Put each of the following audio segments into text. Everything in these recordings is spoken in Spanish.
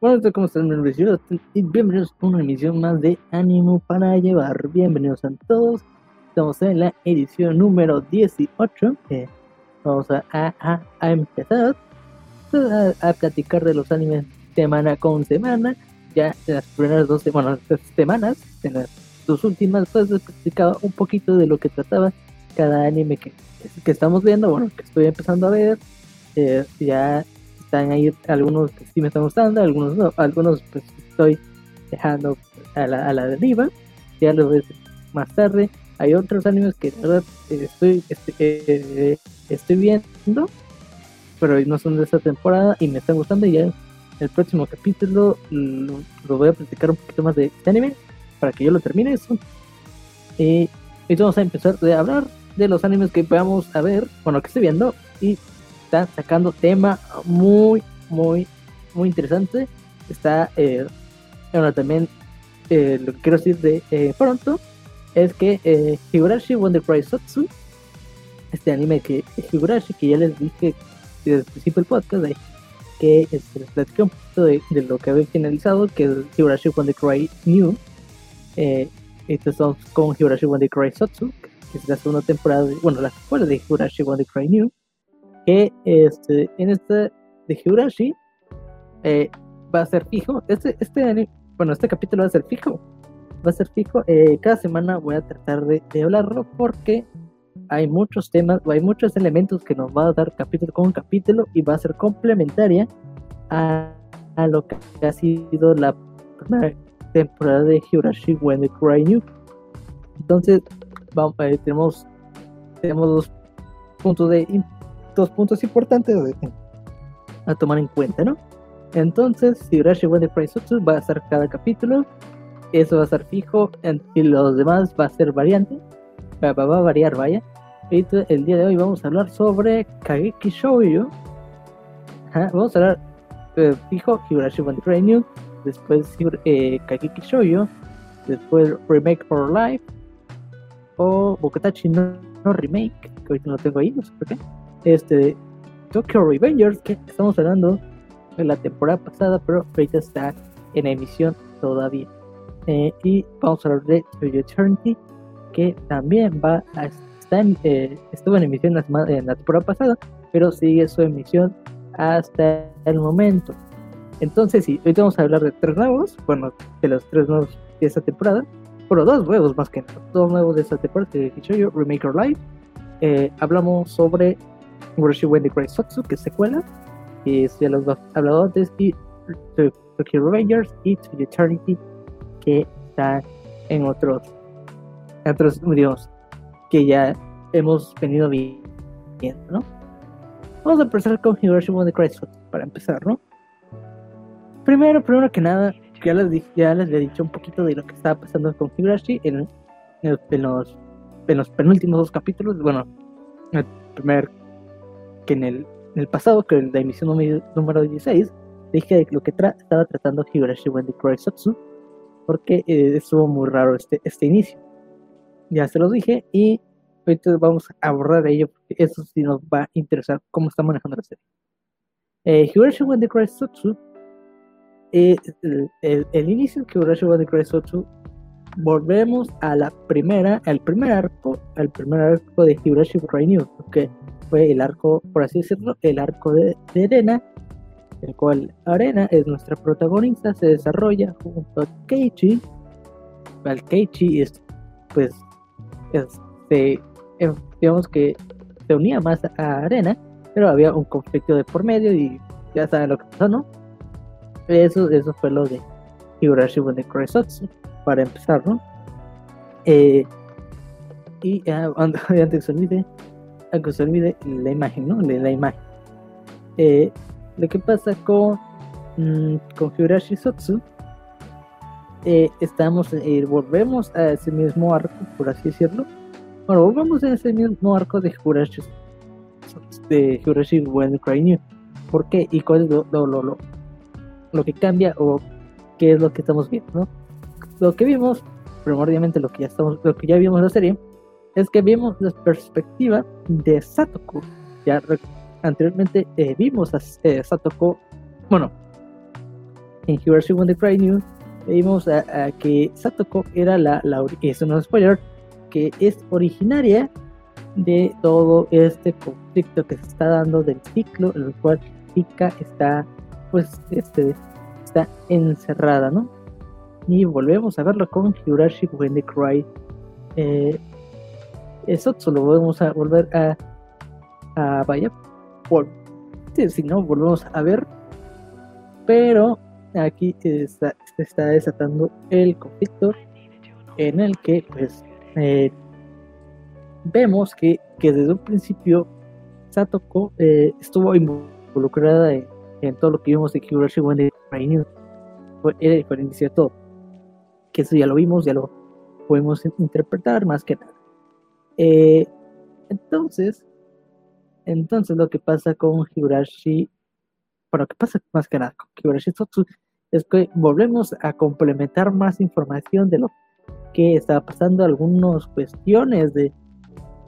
Bueno, ¿cómo están? Bienvenidos bienvenidos a una emisión más de Ánimo para Llevar. Bienvenidos a todos. Estamos en la edición número 18. Eh, vamos a, a, a empezar a, a, platicar de los animes semana con semana. Ya en las primeras dos bueno, semanas, en las dos últimas, pues he platicado un poquito de lo que trataba cada anime que, que estamos viendo, bueno, que estoy empezando a ver. Eh, ya están ahí algunos que sí me están gustando, algunos no, algunos pues estoy dejando a la, a la deriva, ya lo ves más tarde. Hay otros animes que de verdad estoy, estoy, eh, estoy viendo, pero no son de esta temporada y me están gustando. Y ya el próximo capítulo lo, lo voy a platicar un poquito más de este anime para que yo lo termine. Eso. Y, y vamos a empezar a hablar de los animes que vamos a ver, bueno, que estoy viendo y está sacando tema muy, muy, muy interesante. Está, eh, bueno, también eh, lo que quiero decir de eh, pronto es que eh, Higurashi Wonder Cry Sotsu, este anime que Higurashi, que ya les dije desde el principio del podcast, que este, les platiqué un poquito de, de, lo que había finalizado, que es Higurashi Wonder Cry New. Eh, estamos con Higurashi Wonder Cry Sotsu, que es la segunda temporada, de, bueno, la secuela de Higurashi Wonder Cry New que este, en este de Higurashi eh, va a ser fijo. Este, este, bueno, este capítulo va a ser fijo. Va a ser fijo. Eh, cada semana voy a tratar de, de, hablarlo porque hay muchos temas, hay muchos elementos que nos va a dar capítulo con capítulo y va a ser complementaria a, a lo que ha sido la primera temporada de Higurashi When the Cry New. Entonces, vamos, eh, tenemos, tenemos dos puntos de dos puntos importantes a tomar en cuenta, ¿no? Entonces, si Wonder Cry Sotsu va a estar cada capítulo, eso va a estar fijo, y los demás va a ser variante, va, va, va a variar, vaya. Y el día de hoy vamos a hablar sobre Kageki Shoujo. Vamos a hablar eh, fijo Higurashi Cry New, después eh, Kageki Shoujo, después Remake for Life, o Bokatachi no, no Remake, que ahorita no tengo ahí, no sé por qué este Tokyo Revengers que estamos hablando de la temporada pasada pero ahorita está en emisión todavía. Eh, y vamos a hablar de Eternity que también va a estar en, eh, estuvo en emisión la, en la temporada pasada pero sigue su emisión hasta el momento. Entonces sí, ahorita vamos a hablar de tres nuevos bueno de los tres nuevos de esta temporada bueno dos nuevos más que nada dos nuevos de esta temporada de Remake Our Life. Eh, hablamos sobre Urashi Wendy Cry Sotsu, que secuela, y ya los he hablado antes, y Tokyo Revengers y To Eternity, que está en otros, otros, digamos, que ya hemos venido viendo, ¿no? Vamos a empezar con Hiroshi Wendy Cry Sotsu, para empezar, ¿no? Primero, primero que nada, ya les, dije, ya les he dicho un poquito de lo que estaba pasando con Higurashi en, los, en los penúltimos dos capítulos, bueno, el primer que en el, en el pasado, que en la emisión número 16, dije de lo que tra estaba tratando Higurashi Wendy Cry Sotsu, porque eh, estuvo muy raro este, este inicio. Ya se los dije y ahorita vamos a abordar ello, porque eso sí nos va a interesar cómo está manejando la serie. Eh, Higurashi Wendy Cry Sotsu, eh, el, el, el, inicio de Higurashi Wendy Cry Sotsu, volvemos a la primera, al primer arco, al primer arco de Higurashi Cry New, porque fue el arco, por así decirlo, el arco de, de Arena, el cual Arena es nuestra protagonista, se desarrolla junto a Keiichi. Al Keiichi es, pues, este, digamos que se unía más a Arena, pero había un conflicto de por medio y ya saben lo que pasó, ¿no? Eso, eso fue lo de Higurashi Wonder Sotsu, para empezar, ¿no? Eh, y uh, antes que se olvide, a que se olvide la imagen, ¿no? La, la imagen. Eh, lo que pasa con, mmm, con Higurashi Sotsu, eh, estamos, eh, volvemos a ese mismo arco, por así decirlo. Bueno, volvemos a ese mismo arco de Higurashi, de Higurashi When Cry New. ¿Por qué? ¿Y cuál es lo, lo, lo, lo que cambia o qué es lo que estamos viendo, ¿no? Lo que vimos, primordialmente lo que ya estamos, lo que ya vimos en la serie, es que vimos la perspectiva de Satoko. Ya anteriormente eh, vimos a eh, Satoko, bueno, en Higurashi When the Cry New vimos a, que Satoko era la, la es un spoiler, que es originaria de todo este conflicto que se está dando del ciclo en el cual Pika está pues este está encerrada, ¿no? Y volvemos a verlo con Higurashi When the Cry. Eh, eso solo volvemos a volver a, a vaya por si no volvemos a ver pero aquí está, se está desatando el conflicto en el que pues eh, vemos que, que, desde un principio Satoko eh, estuvo involucrada en, todo lo que vimos de Kigurashi When fue, el inicio de todo que eso ya lo vimos ya lo podemos interpretar más que nada eh, entonces entonces lo que pasa con Higurashi bueno, ¿qué pasa más que nada con Kibarashi Es que volvemos a complementar más información de lo que estaba pasando, algunas cuestiones de,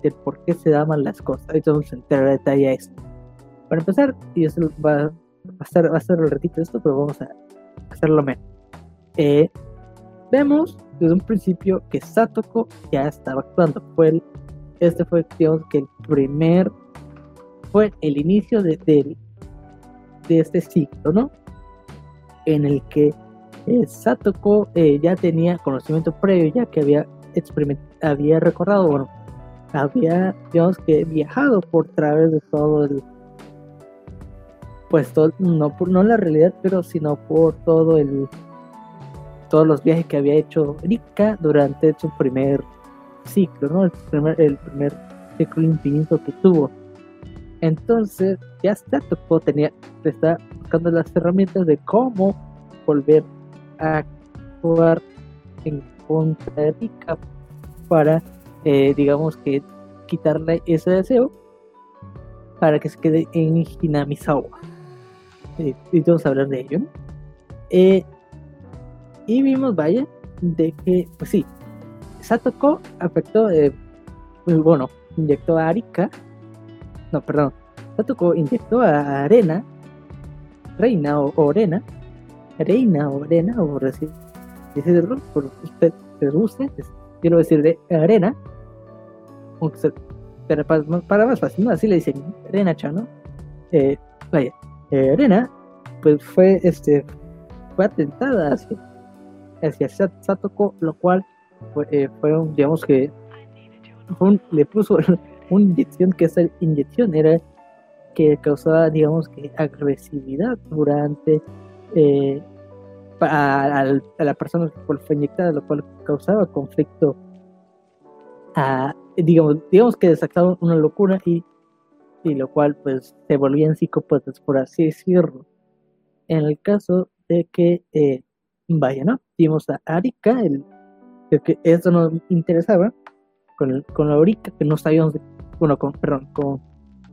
de por qué se daban las cosas. Ahorita vamos a entrar a detalle a esto. Para empezar, y eso va, va, a ser, va a ser el ratito de esto, pero vamos a hacerlo menos. Eh, vemos desde un principio que Satoko ya estaba actuando. Fue este fue, digamos, que el primer, fue el inicio de, de, este ciclo, ¿no? En el que eh, Satoko eh, ya tenía conocimiento previo, ya que había había recordado, bueno, había, digamos que viajado por través de todo el, pues no por no la realidad, pero sino por todo el, todos los viajes que había hecho Rika durante su primer ciclo, ¿no? El primer, el primer ciclo infinito que tuvo. Entonces, ya está, tocó, tenía, está buscando las herramientas de cómo volver a actuar en contra de Rika para, eh, digamos que, quitarle ese deseo para que se quede en Hinamizawa. Eh, y a hablar de ello. Eh, y vimos, vaya, de que, pues sí, Satoko afectó, bueno, inyectó a Arika no, perdón, Satoko inyectó a Arena, Reina o, Orena, Reina o Arena, o decirlo por usted se guste, quiero decir de Arena, para, para, más fácil, ¿no? así le dicen Arena Chano, eh, vaya, eh, Arena, pues fue, este, fue atentada hacia, hacia Satoko, lo cual fue, eh, digamos que, le puso una inyección que esa inyección era que causaba, digamos que agresividad durante eh, a, la persona que fue inyectada, lo cual causaba conflicto, digamos, digamos que desactaba una locura y, y lo cual pues se volvían psicópatas, por así decirlo. En el caso de que, eh, vaya, ¿no? Vimos a Arika, el, que eso nos interesaba, con, con la Orica, que no sabíamos de bueno, con, perdón, con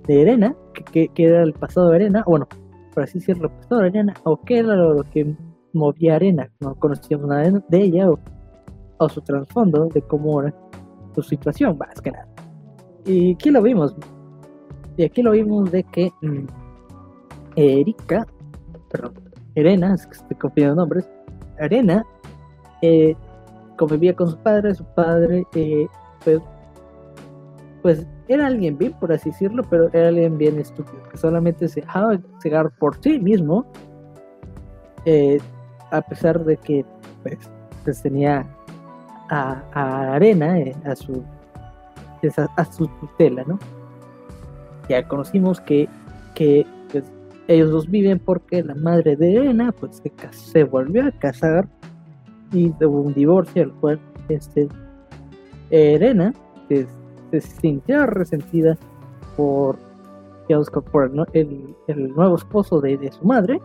de Arena, que, que, era el pasado de Arena, bueno, por así decirlo, el pasado de Arena, o qué era lo, que movía Arena, no conocíamos nada de ella, o, su trasfondo, de cómo era su situación, más que nada. Y aquí lo vimos, y aquí lo vimos de que mm, Erika, perdón, Arena, es que estoy confiando nombres, Arena, eh, convivía con su padre, su padre, eh, pues, pues era alguien bien, por así decirlo, pero era alguien bien estúpido, que solamente se dejaba cegar por sí mismo, eh, a pesar de que pues, pues tenía a, Arena eh, a su a, su tutela, ¿no? Ya conocimos que, que pues, ellos dos viven porque la madre de Arena pues se, se volvió a casar y hubo un divorcio, al cual este Arena pues, se sintió resentida por, el, el, nuevo esposo de, su madre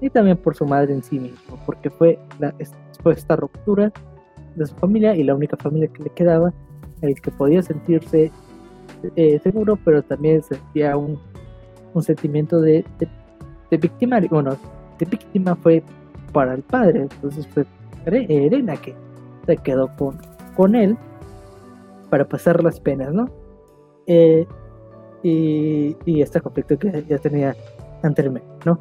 y también por su madre en sí mismo, porque fue, la, fue esta ruptura de su familia y la única familia que le quedaba, el que podía sentirse eh, seguro, pero también sentía un, un sentimiento de, de, de víctima, bueno, de víctima fue para el padre, entonces fue Elena que se quedó con, con él para pasar las penas, ¿no? Eh, y, este conflicto que ya tenía anteriormente, ¿no?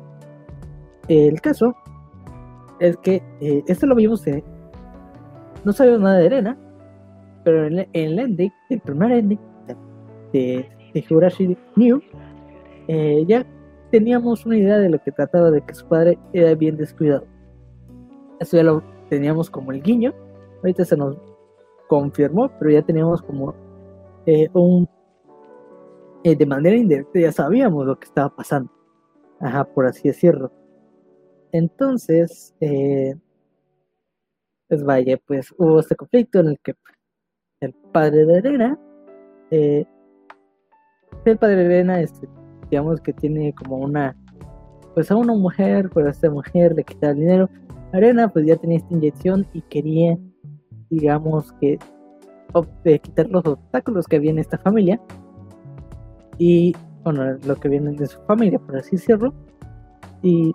El caso es que eh, esto lo vimos en. No sabemos nada de Elena, pero en, el ending, el primer ending de, de Higurashi New, eh, ya teníamos una idea de lo que trataba de que su padre era bien descuidado. Eso ya lo teníamos como el guiño. Ahorita se nos confirmó, pero ya teníamos como eh, un. de manera indirecta ya sabíamos lo que estaba pasando. Ajá, por así decirlo. Entonces, eh, pues vaya, pues hubo este conflicto en el que el padre de Elena, eh, el padre de Elena, este, digamos que tiene como una, pues a una mujer, pero a esta mujer le quita el dinero. Arena pues ya tenía esta inyección y quería, digamos que, quitar los obstáculos que había en esta familia y, bueno, lo que viene de su familia, por así decirlo. Y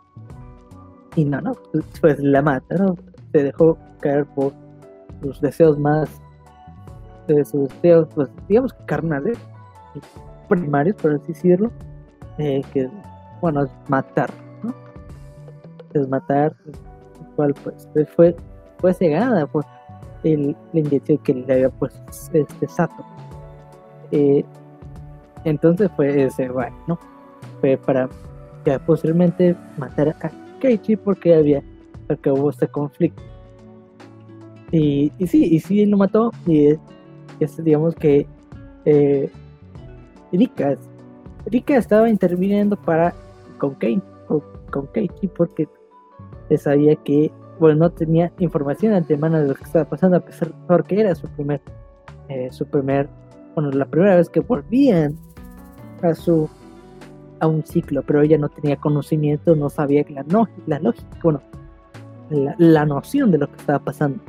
y no, no, pues, pues la mata, ¿no? Se dejó caer por sus deseos más, de sus deseos, pues digamos carnales, primarios, por así decirlo, eh, que, bueno, es matar, ¿no? Es matar, pues, pues fue, fue cegada por el, la inyección que le había puesto este Sato. Eh, entonces fue ese, bueno, ¿no? Fue para que posteriormente matar a Keiichi porque había porque hubo este conflicto. Y, y sí, y sí lo mató. Y es, digamos que eh, Rika, Rika estaba interviniendo para con Kei, con, con Keiichi porque sabía que bueno no tenía información antemano de lo que estaba pasando a pesar de que era su primer eh, su primer bueno la primera vez que volvían a su a un ciclo, pero ella no tenía conocimiento, no sabía la, no, la lógica, bueno, la, noción de lo que estaba pasando.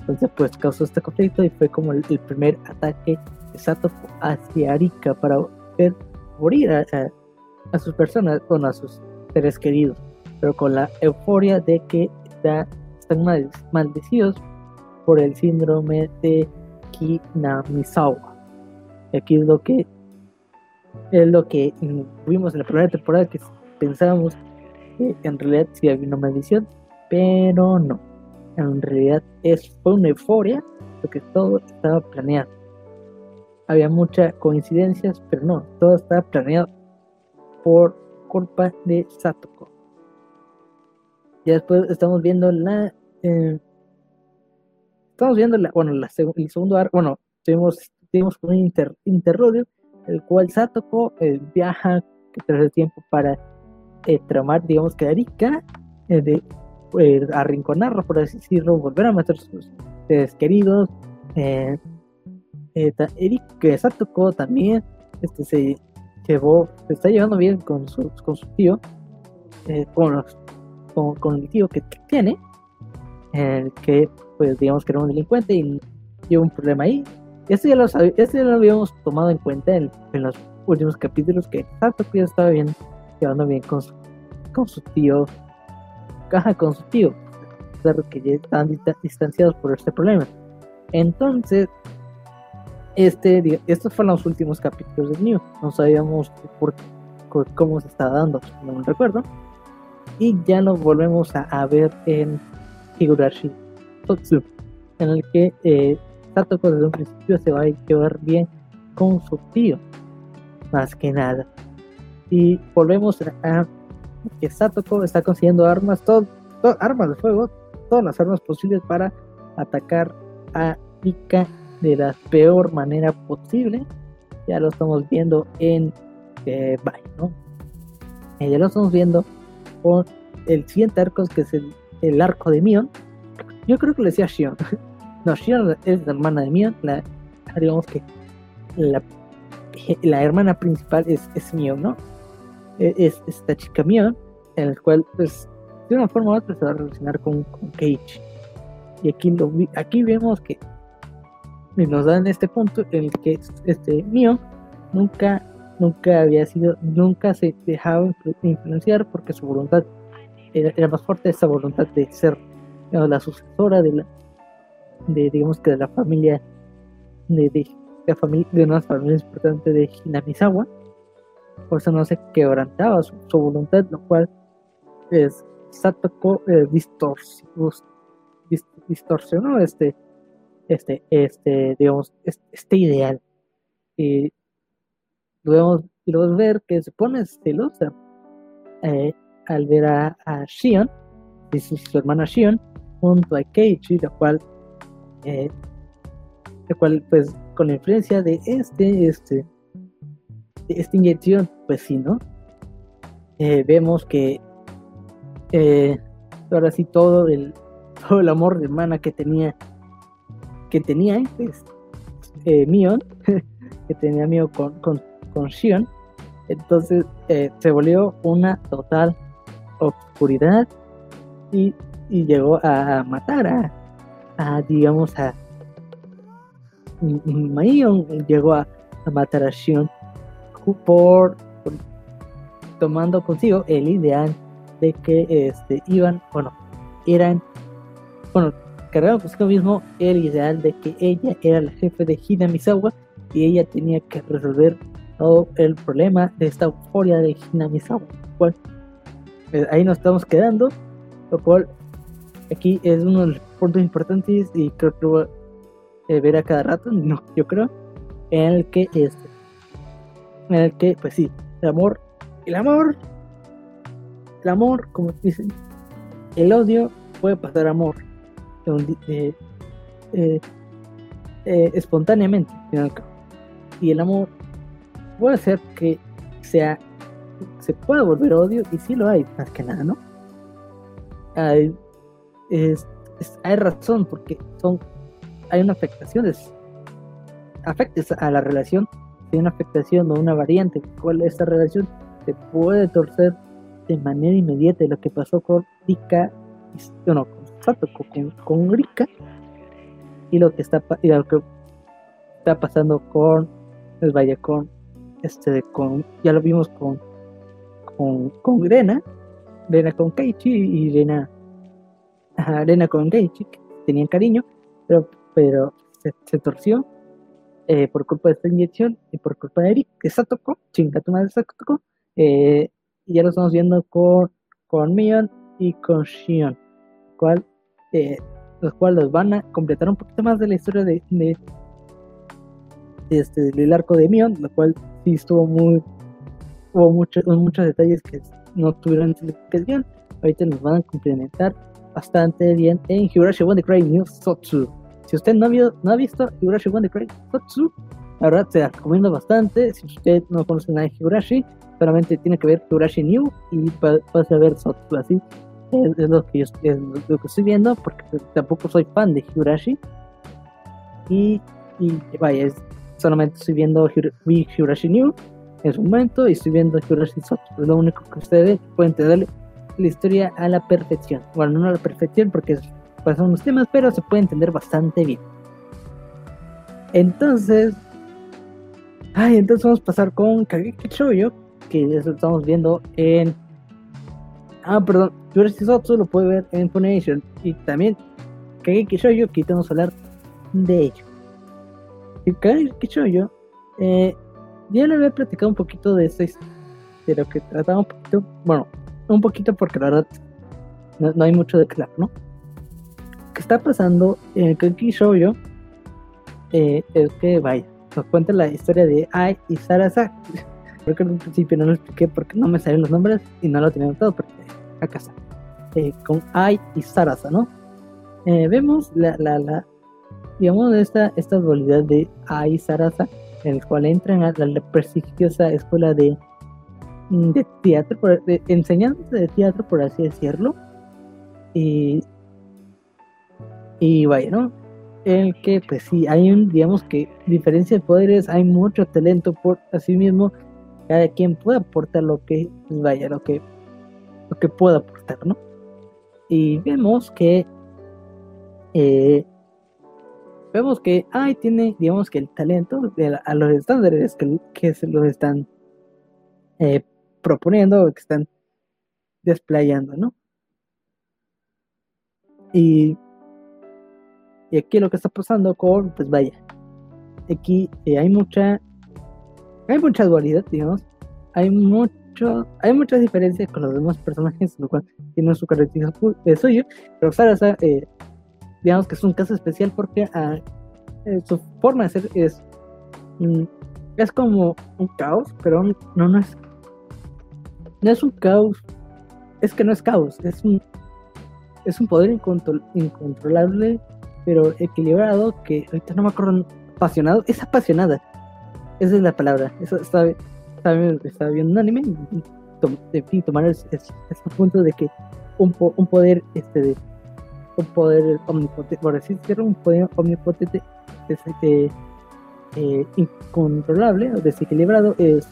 Entonces, pues causó este conflicto y fue como el, primer ataque de Sato hacia Arika para ver morir a, sus personas, bueno, a sus seres queridos, pero con la euforia de que está, están maldecidos por el síndrome de Kinamizawa. Aquí es lo que es lo que vimos en la primera temporada que pensábamos que en realidad sí había una maldición, pero no. En realidad es, fue una euforia porque todo estaba planeado. Había muchas coincidencias, pero no, todo estaba planeado por culpa de Satoko. Ya después estamos viendo la. Eh, estamos viendo la, bueno, la el segundo arco. Bueno, tuvimos, tuvimos un inter, el cual Satoko eh, viaja tras el tiempo para eh, tramar, digamos que Erika, eh, de arrinconarlo, por así decirlo, volver a matar sus seres queridos. Erika, Satoko también este, se llevó, se está llevando bien con su, con su tío, con, con, el tío que, tiene, que pues digamos que era un delincuente y lleva un problema ahí. Esto ya lo, ya lo habíamos tomado en cuenta en, los últimos capítulos que Sato ya estaba bien, llevando bien con su, con su tío, caja con su tío, claro que ya estaban distanciados por este problema. Entonces, este, estos fueron los últimos capítulos del New, no sabíamos por, cómo se estaba dando, no me recuerdo, y ya nos volvemos a, ver en Higurashi Totsu, en el que eh, Satoko desde un principio se va a llevar bien con su tío, más que nada. Y volvemos a que Satoko está consiguiendo armas, todo, armas de fuego, todas las armas posibles para atacar a Rika de la peor manera posible. Ya lo estamos viendo en eh, Bye, ¿no? Eh, ya lo estamos viendo el siguiente arco, que es el, arco de Mion. Yo creo que le decía Shion. No, Shion es la hermana de Mion, digamos que la, la hermana principal es, es Mion, ¿no? E, es, esta chica Mion, en la cual, pues, de una forma u otra se va a relacionar con, con Cage. Y aquí, lo, aquí vemos que nos dan este punto en el que este Mion nunca, nunca había sido, nunca se dejaba influenciar porque su voluntad era, más fuerte, esa voluntad de ser la sucesora de la, de digamos que de la familia de, de, la familia, de una familia importante de Hinamizawa por eso no se quebrantaba su, voluntad lo cual es Satoko eh, distorsionó este, este, este, digamos, este, ideal. Y podemos, ver que se pone celosa eh, al ver a, a Shion, y su, hermana Shion, junto a Keiichi, la cual, eh, la cual, pues, con la influencia de este, este, de esta inyección, pues sí, ¿no? Eh, vemos que eh, ahora sí todo el, todo el amor de hermana que tenía, que tenía, pues, Mion, que tenía Mion con, con Shion, entonces eh, se volvió una total oscuridad y, y llegó a matar a, a digamos, a Mion llegó a, matar a Shion por, tomando consigo el ideal de que este, iban, bueno, eran, bueno, cargaron consigo mismo el ideal de que ella era la jefe de Hinamizawa y ella tenía que resolver todo el problema de esta euforia de Hinamizawa. Eh, ahí nos estamos quedando, lo cual aquí es uno de los puntos importantes y creo que voy a eh, ver a cada rato, no, yo creo, en el que este, en el que, pues sí, el amor, el amor, el amor, como dicen, el odio puede pasar amor eh, espontáneamente, y el amor puede ser que sea, se pueda volver odio, y sí lo hay, más que nada, ¿no? Hay, hay razón, porque son, hay una afectación, es, afectes a la relación hay una afectación o una variante, cuál esta relación se puede torcer de manera inmediata. lo que pasó con Rika, bueno, con, con, Rika, y lo que está y lo que está pasando con el Valle con este con ya lo vimos con con, con con Keiichi y Grena Grena con Keiichi que tenían cariño pero pero se torció eh, por culpa de esta inyección y por culpa de Eric, que Satoko, chinga tu madre Satoko, eh, y ya lo estamos viendo con, con Mion y con Shion, cual, eh, los cuales van a completar un poquito más de la historia de, de, este, del arco de Mion, lo cual sí estuvo muy, hubo muchos muchos detalles que no tuvieron explicación, ahorita nos van a complementar bastante bien en Higurashi One The Cry News Sotsu. Si usted no ha, no ha visto Higurashi One Cry Totsu, la verdad se la recomiendo bastante. Si usted no conoce nada de Higurashi, solamente tiene que ver Higurashi New y puede ver Sotsu así. Es, lo que yo, es lo que estoy viendo, porque tampoco soy fan de Higurashi. Y, y vaya, solamente estoy viendo Higurashi New en su momento y estoy viendo Higurashi Sotsu. Es lo único que ustedes pueden tener la historia a la perfección. Bueno, no a la perfección porque pasan unos temas, pero se puede entender bastante bien. Entonces, ay, entonces vamos a pasar con Kageki Shoujo, que eso estamos viendo en. Ah, perdón, Jurassic Sotsu lo puede ver en Funimation. Y también Kageki Shoujo, que vamos a hablar de ello. Y Kageki Shoujo, eh, ya le había platicado un poquito de esto, de lo que trataba un poquito, bueno, un poquito porque la verdad no, no hay mucho de claro, ¿no? que está pasando en el Kenki Shoujo eh, es que, vaya, nos cuenta la historia de Ai y Sarasa. Creo que al principio no lo expliqué porque no me salieron los nombres y no lo tenía notado, porque acá está. Eh, con Ai y Sarasa, ¿no? Eh, vemos la, la, digamos, esta, esta dualidad de Ai y Sarasa, en el cual entran a la, prestigiosa escuela de, de teatro, de enseñanza de teatro, por así decirlo. Y y vaya, ¿no? El que, pues sí, hay un, digamos que, diferencia de poderes, hay mucho talento por así mismo, cada quien puede aportar lo que, pues vaya, lo que, lo que pueda aportar, ¿no? Y vemos que, eh, vemos que, ay, tiene, digamos que el talento a los estándares que, que se los están eh, proponiendo, que están desplayando, ¿no? Y y aquí lo que está pasando con, pues vaya, aquí eh, hay mucha, hay mucha dualidad, digamos, hay mucho, hay muchas diferencias con los demás personajes, lo cual tiene su característica de suyo, pero Sarasa, eh, digamos que es un caso especial porque ah, eh, su forma de ser es, mm, es como un caos, pero no, no es, no es un caos, es que no es caos, es un, es un poder incontrolable, pero equilibrado, que ahorita no me acuerdo, apasionado, es apasionada, esa es la palabra, eso está estaba, viendo un anime y, fin, tomar ese, punto de que un, un poder este de, un poder omnipotente por así decirlo un poder omnipotente eh, incontrolable o desequilibrado es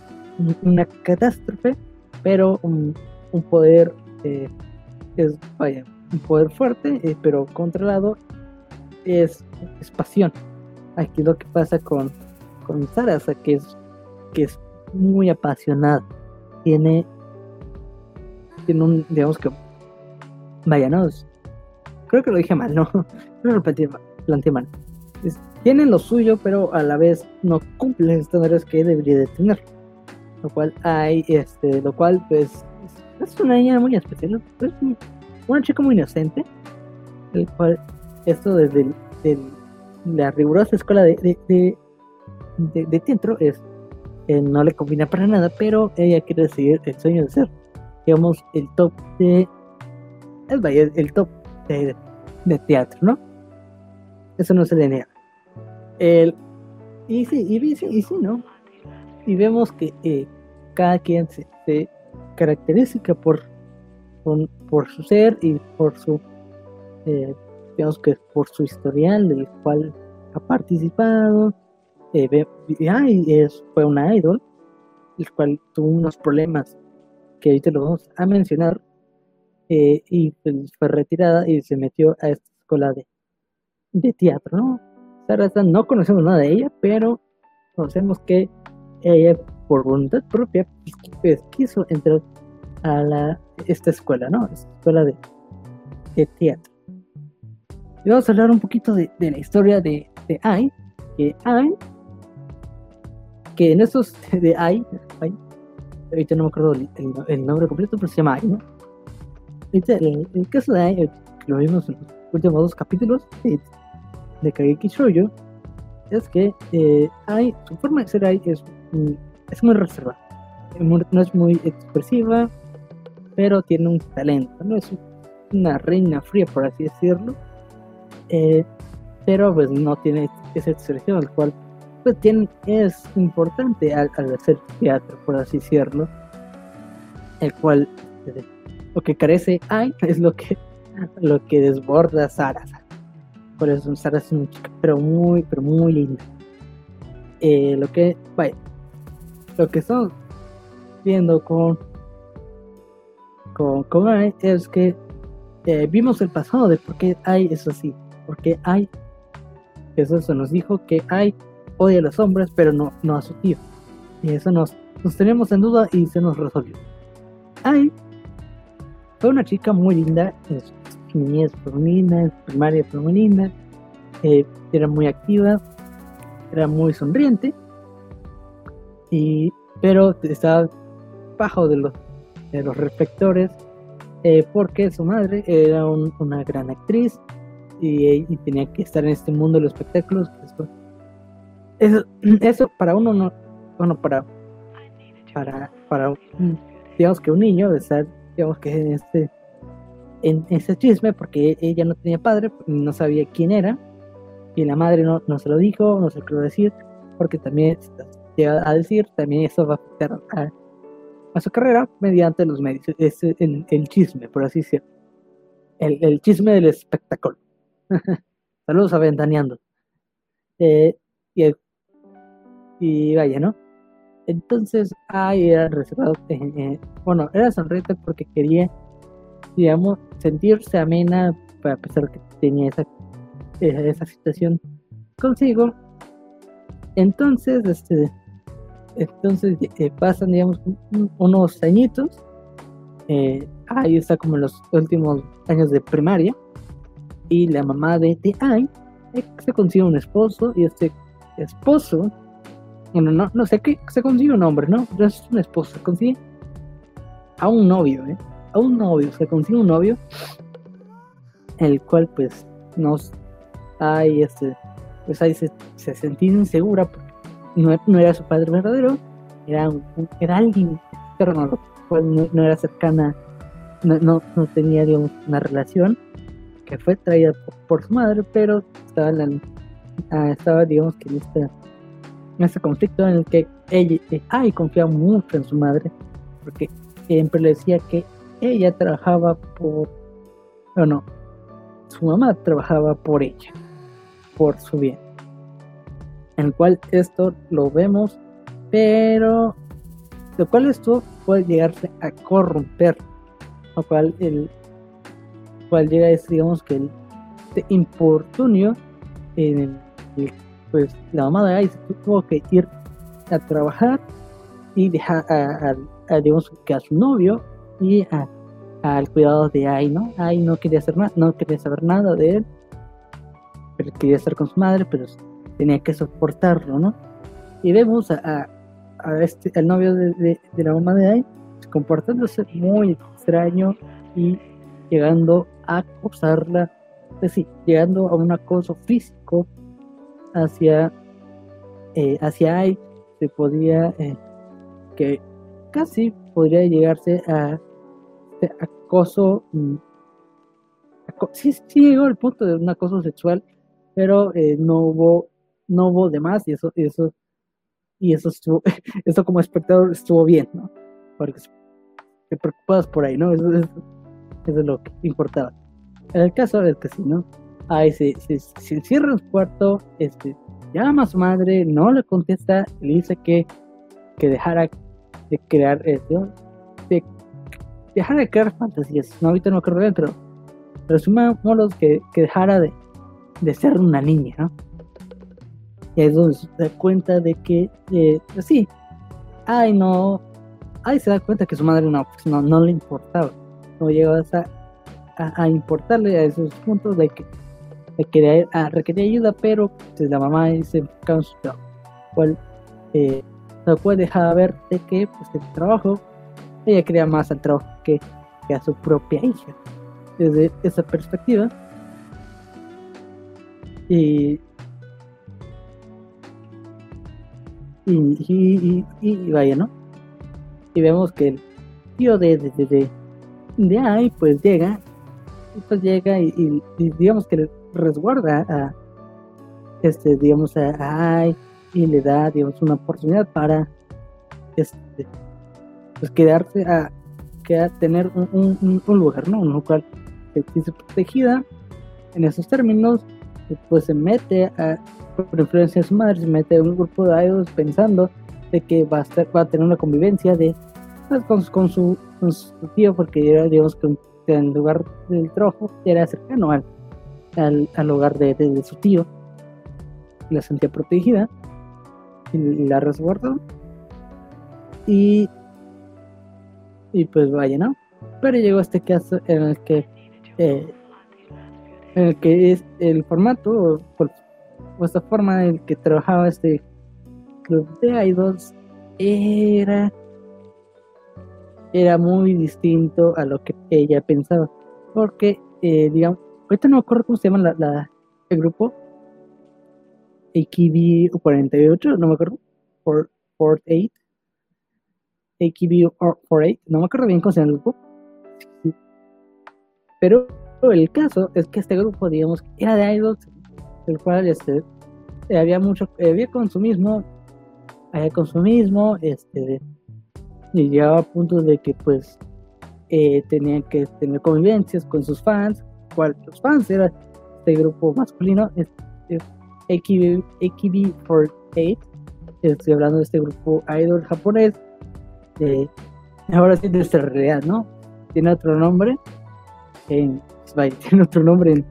una catástrofe pero un, poder eh, es vaya un poder fuerte eh, pero controlado es, es pasión aquí lo que pasa con con que es que es muy apasionada. Tiene, tiene un, digamos que, vaya, no, creo que lo dije mal, no, no lo planteé, mal. tiene lo suyo, pero a la vez no cumple los estándares que debería de tener. Lo cual hay, este, lo cual pues es una niña muy especial, es una chica muy inocente, el cual esto desde la rigurosa escuela de teatro es eh, no le combina para nada, pero ella quiere seguir el sueño de ser, digamos, el top de. El, el top de, teatro, ¿no? Eso no se le niega. El, y sí, y, sí, y sí, ¿no? Y vemos que eh, cada quien se, caracteriza por, por, su ser y por su, eh, digamos que por su historial del cual ha participado eh, es, fue una idol, el cual tuvo unos problemas que ahorita lo vamos a mencionar, eh, y pues, fue retirada y se metió a esta escuela de, de teatro, ¿no? no conocemos nada de ella, pero conocemos que ella, por voluntad propia, pues, quiso entrar a la, esta escuela, ¿no? Esta escuela de, de teatro. Y vamos a hablar un poquito de, de la historia de, de Ai, que Ai que en esos de AI, ahorita no me acuerdo el, nombre completo, pero se llama AI, ¿no? El, el, caso de lo vimos en los últimos dos capítulos de, Kageki Shoujo, es que eh, AI, su forma de ser AI es, es muy reservada, no es muy expresiva, pero tiene un talento, ¿no? Es una reina fría, por así decirlo, eh, pero pues no tiene esa expresión, al cual pues tiene, es importante al, hacer teatro, por así decirlo, el cual lo que carece hay es lo que lo que desborda Sara. Por eso Sara es una chica, pero muy, pero muy linda. Eh, lo que, vaya, lo que estamos viendo con con, con Ai es que eh, vimos el pasado de por qué Ai es así, porque Ai, se nos dijo que Ai odia a los hombres, pero no, no a su tío. Y eso nos, nos teníamos en duda y se nos resolvió. Ai fue una chica muy linda, en niñez femenina, en su primaria femenina, eh, era muy activa, era muy sonriente, y, pero estaba bajo de los, de los reflectores eh, porque su madre era una gran actriz y, tenía que estar en este mundo de los espectáculos. Después, eso, eso para uno no, bueno, para, para, para, digamos que un niño de estar, digamos que en este, en ese chisme, porque ella no tenía padre, no sabía quién era, y la madre no, no se lo dijo, no se lo quiero decir, porque también llega a decir, también eso va a afectar a, su carrera mediante los medios, es el, chisme, por así decirlo, el, el chisme del espectáculo. Saludos a Ventaneando. Eh, y vaya, ¿no? Entonces, ahí era reservado, eh, eh, bueno, era sonriente porque quería, digamos, sentirse amena, a pesar que tenía esa, esa situación consigo. Entonces, este, entonces eh, pasan, digamos, unos añitos. ahí está como en los últimos años de primaria. Y la mamá de, de Ai se consigue un esposo y este esposo bueno, no, no sé qué se consigue un hombre, ¿no? Es un esposo, se consigue a un novio, ¿eh? A un novio, se consigue un novio, el cual pues nos hay este, pues ahí se, se sentía insegura, no, no, era su padre verdadero, era, era alguien externo, cual no, era cercana, no, no, tenía digamos, una relación que fue traída por, su madre, pero estaba, en ah, estaba digamos que en este, en este conflicto en el que ella, eh, ay, confiaba mucho en su madre, porque siempre le decía que ella trabajaba por, no, su mamá trabajaba por ella, por su bien. En el cual esto lo vemos, pero lo cual esto puede llegarse a corromper, lo cual el cual llega es digamos que el este importunio en el, pues la mamá de Ice tuvo que ir a trabajar y dejar a, digamos que a su novio y al cuidado de Ai, ¿no? Ai no quería hacer nada, no quería saber nada de él, pero quería estar con su madre, pero tenía que soportarlo, ¿no? Y vemos a, este, el novio de, la mamá de Ai comportándose muy extraño y llegando a acosarla, pues sí, llegando a un acoso físico hacia, eh, hacia Ai, se podía, eh, que casi podría llegarse a este acoso, mm, sí, sí llegó al punto de un acoso sexual, pero eh, no hubo, no hubo demás y eso, eso, y eso estuvo, eso como espectador estuvo bien, ¿no? Porque te preocupas por ahí, ¿no? Eso, es lo que importaba. El caso es que si no, ahí se, se, encierra en cuarto, este, llama a su madre, no le contesta, le dice que, que dejara de crear, de, dejara de crear fantasías. No, ahorita no acuerdo bien, pero resumamos que, que dejara de, de ser una niña, ¿no? Y es donde se da cuenta de que, eh, pues sí, ay no, ay se da cuenta que su madre no, pues no, no le importaba, no llegaba a, a, importarle a esos puntos de que requería, a, requería ayuda, pero pues, la mamá se enfocaba cual eh, no puede dejar ver de que pues el trabajo, ella quería más al trabajo que, que a su propia hija, desde esa perspectiva. Y y, y, vaya, ¿no? Y vemos que el tío de, de, de, de ahí pues llega, pues llega y, digamos que resguarda a este, digamos, a Ai y le da, digamos, una oportunidad para este, pues quedarse a, tener un, un, lugar, ¿no? Un lugar que esté protegida en esos términos, pues se mete a, por influencia de su madre, se mete en un grupo de idols pensando de que va a, estar, va a tener una convivencia de pues, con, su, tío, porque era, digamos que en lugar del trabajo era cercano al, al, hogar de, su tío, la sentía protegida y, la resguardó. Y, y pues vaya, ¿no? Pero llegó este caso en el que eh, en el que es el formato, por, o esta forma en que trabajaba este club de idols era era muy distinto a lo que ella pensaba porque eh, digamos ahorita no me acuerdo cómo se llama la, la el grupo. AKB 48 no me acuerdo. 48 AKB 48 no me acuerdo bien cómo se llama el grupo. Pero el caso es que este grupo digamos era de idols el cual este, había mucho, había consumismo, había consumismo, este, y llegaba a puntos de que pues eh, tenían que tener convivencias con sus fans, cual los fans era este grupo masculino, es, AKB, AKB48, estoy hablando de este grupo idol japonés, eh, ahora sí de nuestra realidad, ¿no? Tiene otro nombre, en, tiene otro nombre en,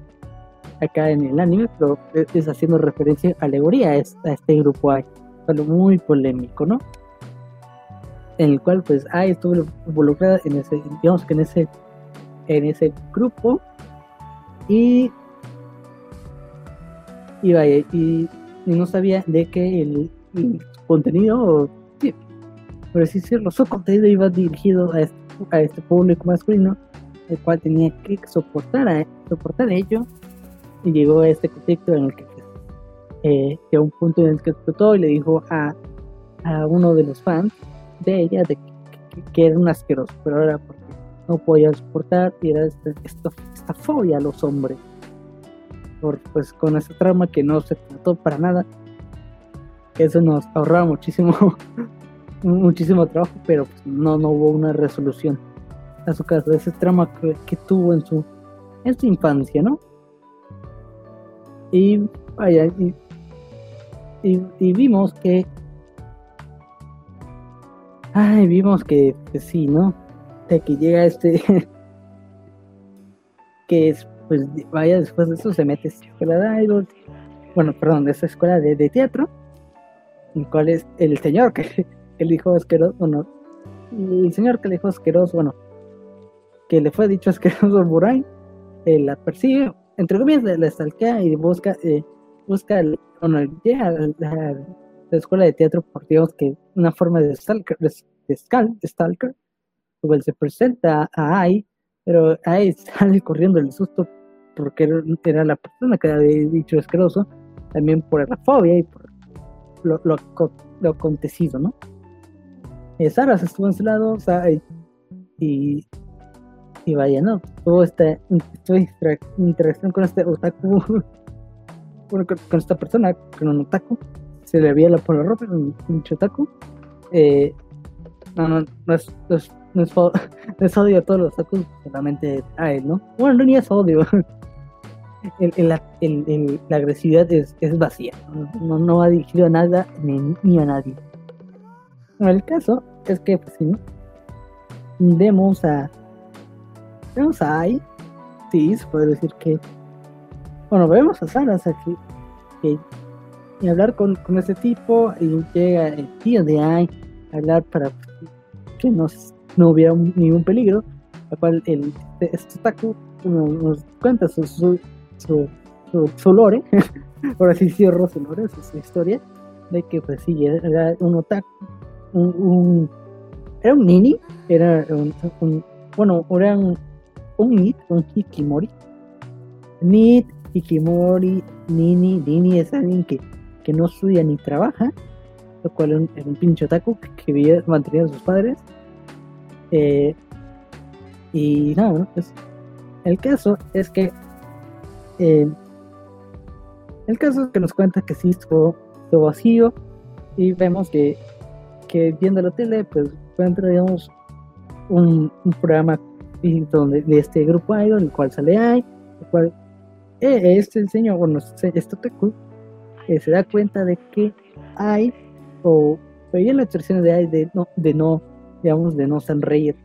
acá en el anime, pero es haciendo referencia, alegoría a este, grupo hay, algo muy polémico, ¿no? En el cual pues Ai estuvo involucrada en ese, digamos que en ese, en ese grupo y y vaya, y, no sabía de que el, contenido, sí, por así decirlo, su contenido iba dirigido a, a este público masculino, el cual tenía que soportar, a, soportar ello, y llegó a este conflicto en el que eh, llegó un punto en el que explotó y le dijo a, a uno de los fans de ella de que, era un asqueroso, pero era porque no podía soportar y era esta, esta, esta fobia a los hombres. Por, pues con ese trauma que no se trató para nada. Eso nos ahorraba muchísimo muchísimo trabajo, pero pues, no, no hubo una resolución a su caso, ese trauma que, tuvo en su, en su infancia, ¿no? Y vaya, y, y, vimos que. Ay, vimos que, sí, ¿no? De que llega este. que es, pues, vaya, después de eso se mete a esta escuela de idol. Bueno, perdón, de esa escuela de, de teatro. El cual es el señor que, el hijo asqueroso, bueno, el señor que le dijo asqueroso, bueno, que le fue dicho asqueroso a Buray, eh, la persigue, entre comillas, la, la y busca, eh, busca, bueno, llega a la, escuela de teatro por Dios que una forma de stalker, de, stalker, pues se presenta a Ai, pero Ai sale corriendo el susto porque era, la persona que había dicho asqueroso, también por la fobia y por lo, lo, lo acontecido, ¿no? Eh, Sara se estuvo en su lado, o sea, y, y vaya, ¿no? Tuvo esta, interacción con este otaku, con, con, esta persona, con un otaku, se le había la por la ropa, un pinche otaku. Eh, no, no, no es, no es, no es, odio a todos los otakus, solamente a él, ¿no? Bueno, no ni es odio. La agresividad es, vacía, no, no, va dirigido a nada ni, a nadie. El caso es que, pues sí, vemos a. Vemos a Ai. Sí, se puede decir que. Bueno, vemos a Sara, o y hablar con, con ese tipo y llega el tío de Ai a hablar para que no, no hubiera ningún peligro, lo cual el, este Taku nos, cuenta su, su, su, su, lore, por así decirlo, su lore, su, historia, de que pues sí, era un otaku un, era un nini, era un, bueno, era un, un nit, un hikimori. Nit, hikimori, nini, nini es alguien que, que no estudia ni trabaja, lo cual era un, un pinche otaku que, vivía, mantenía a sus padres. Eh, y nada, pues el caso es que eh, el caso es que nos cuenta que sí estuvo, vacío y vemos que que viendo la tele, pues encuentra, digamos, un, programa donde, de este grupo idol, el cual sale AI, el cual eh, este señor, bueno, este, este Otaku, eh, se da cuenta de que hay, o veía las versiones de AI de no, de no, digamos, de no sonreír,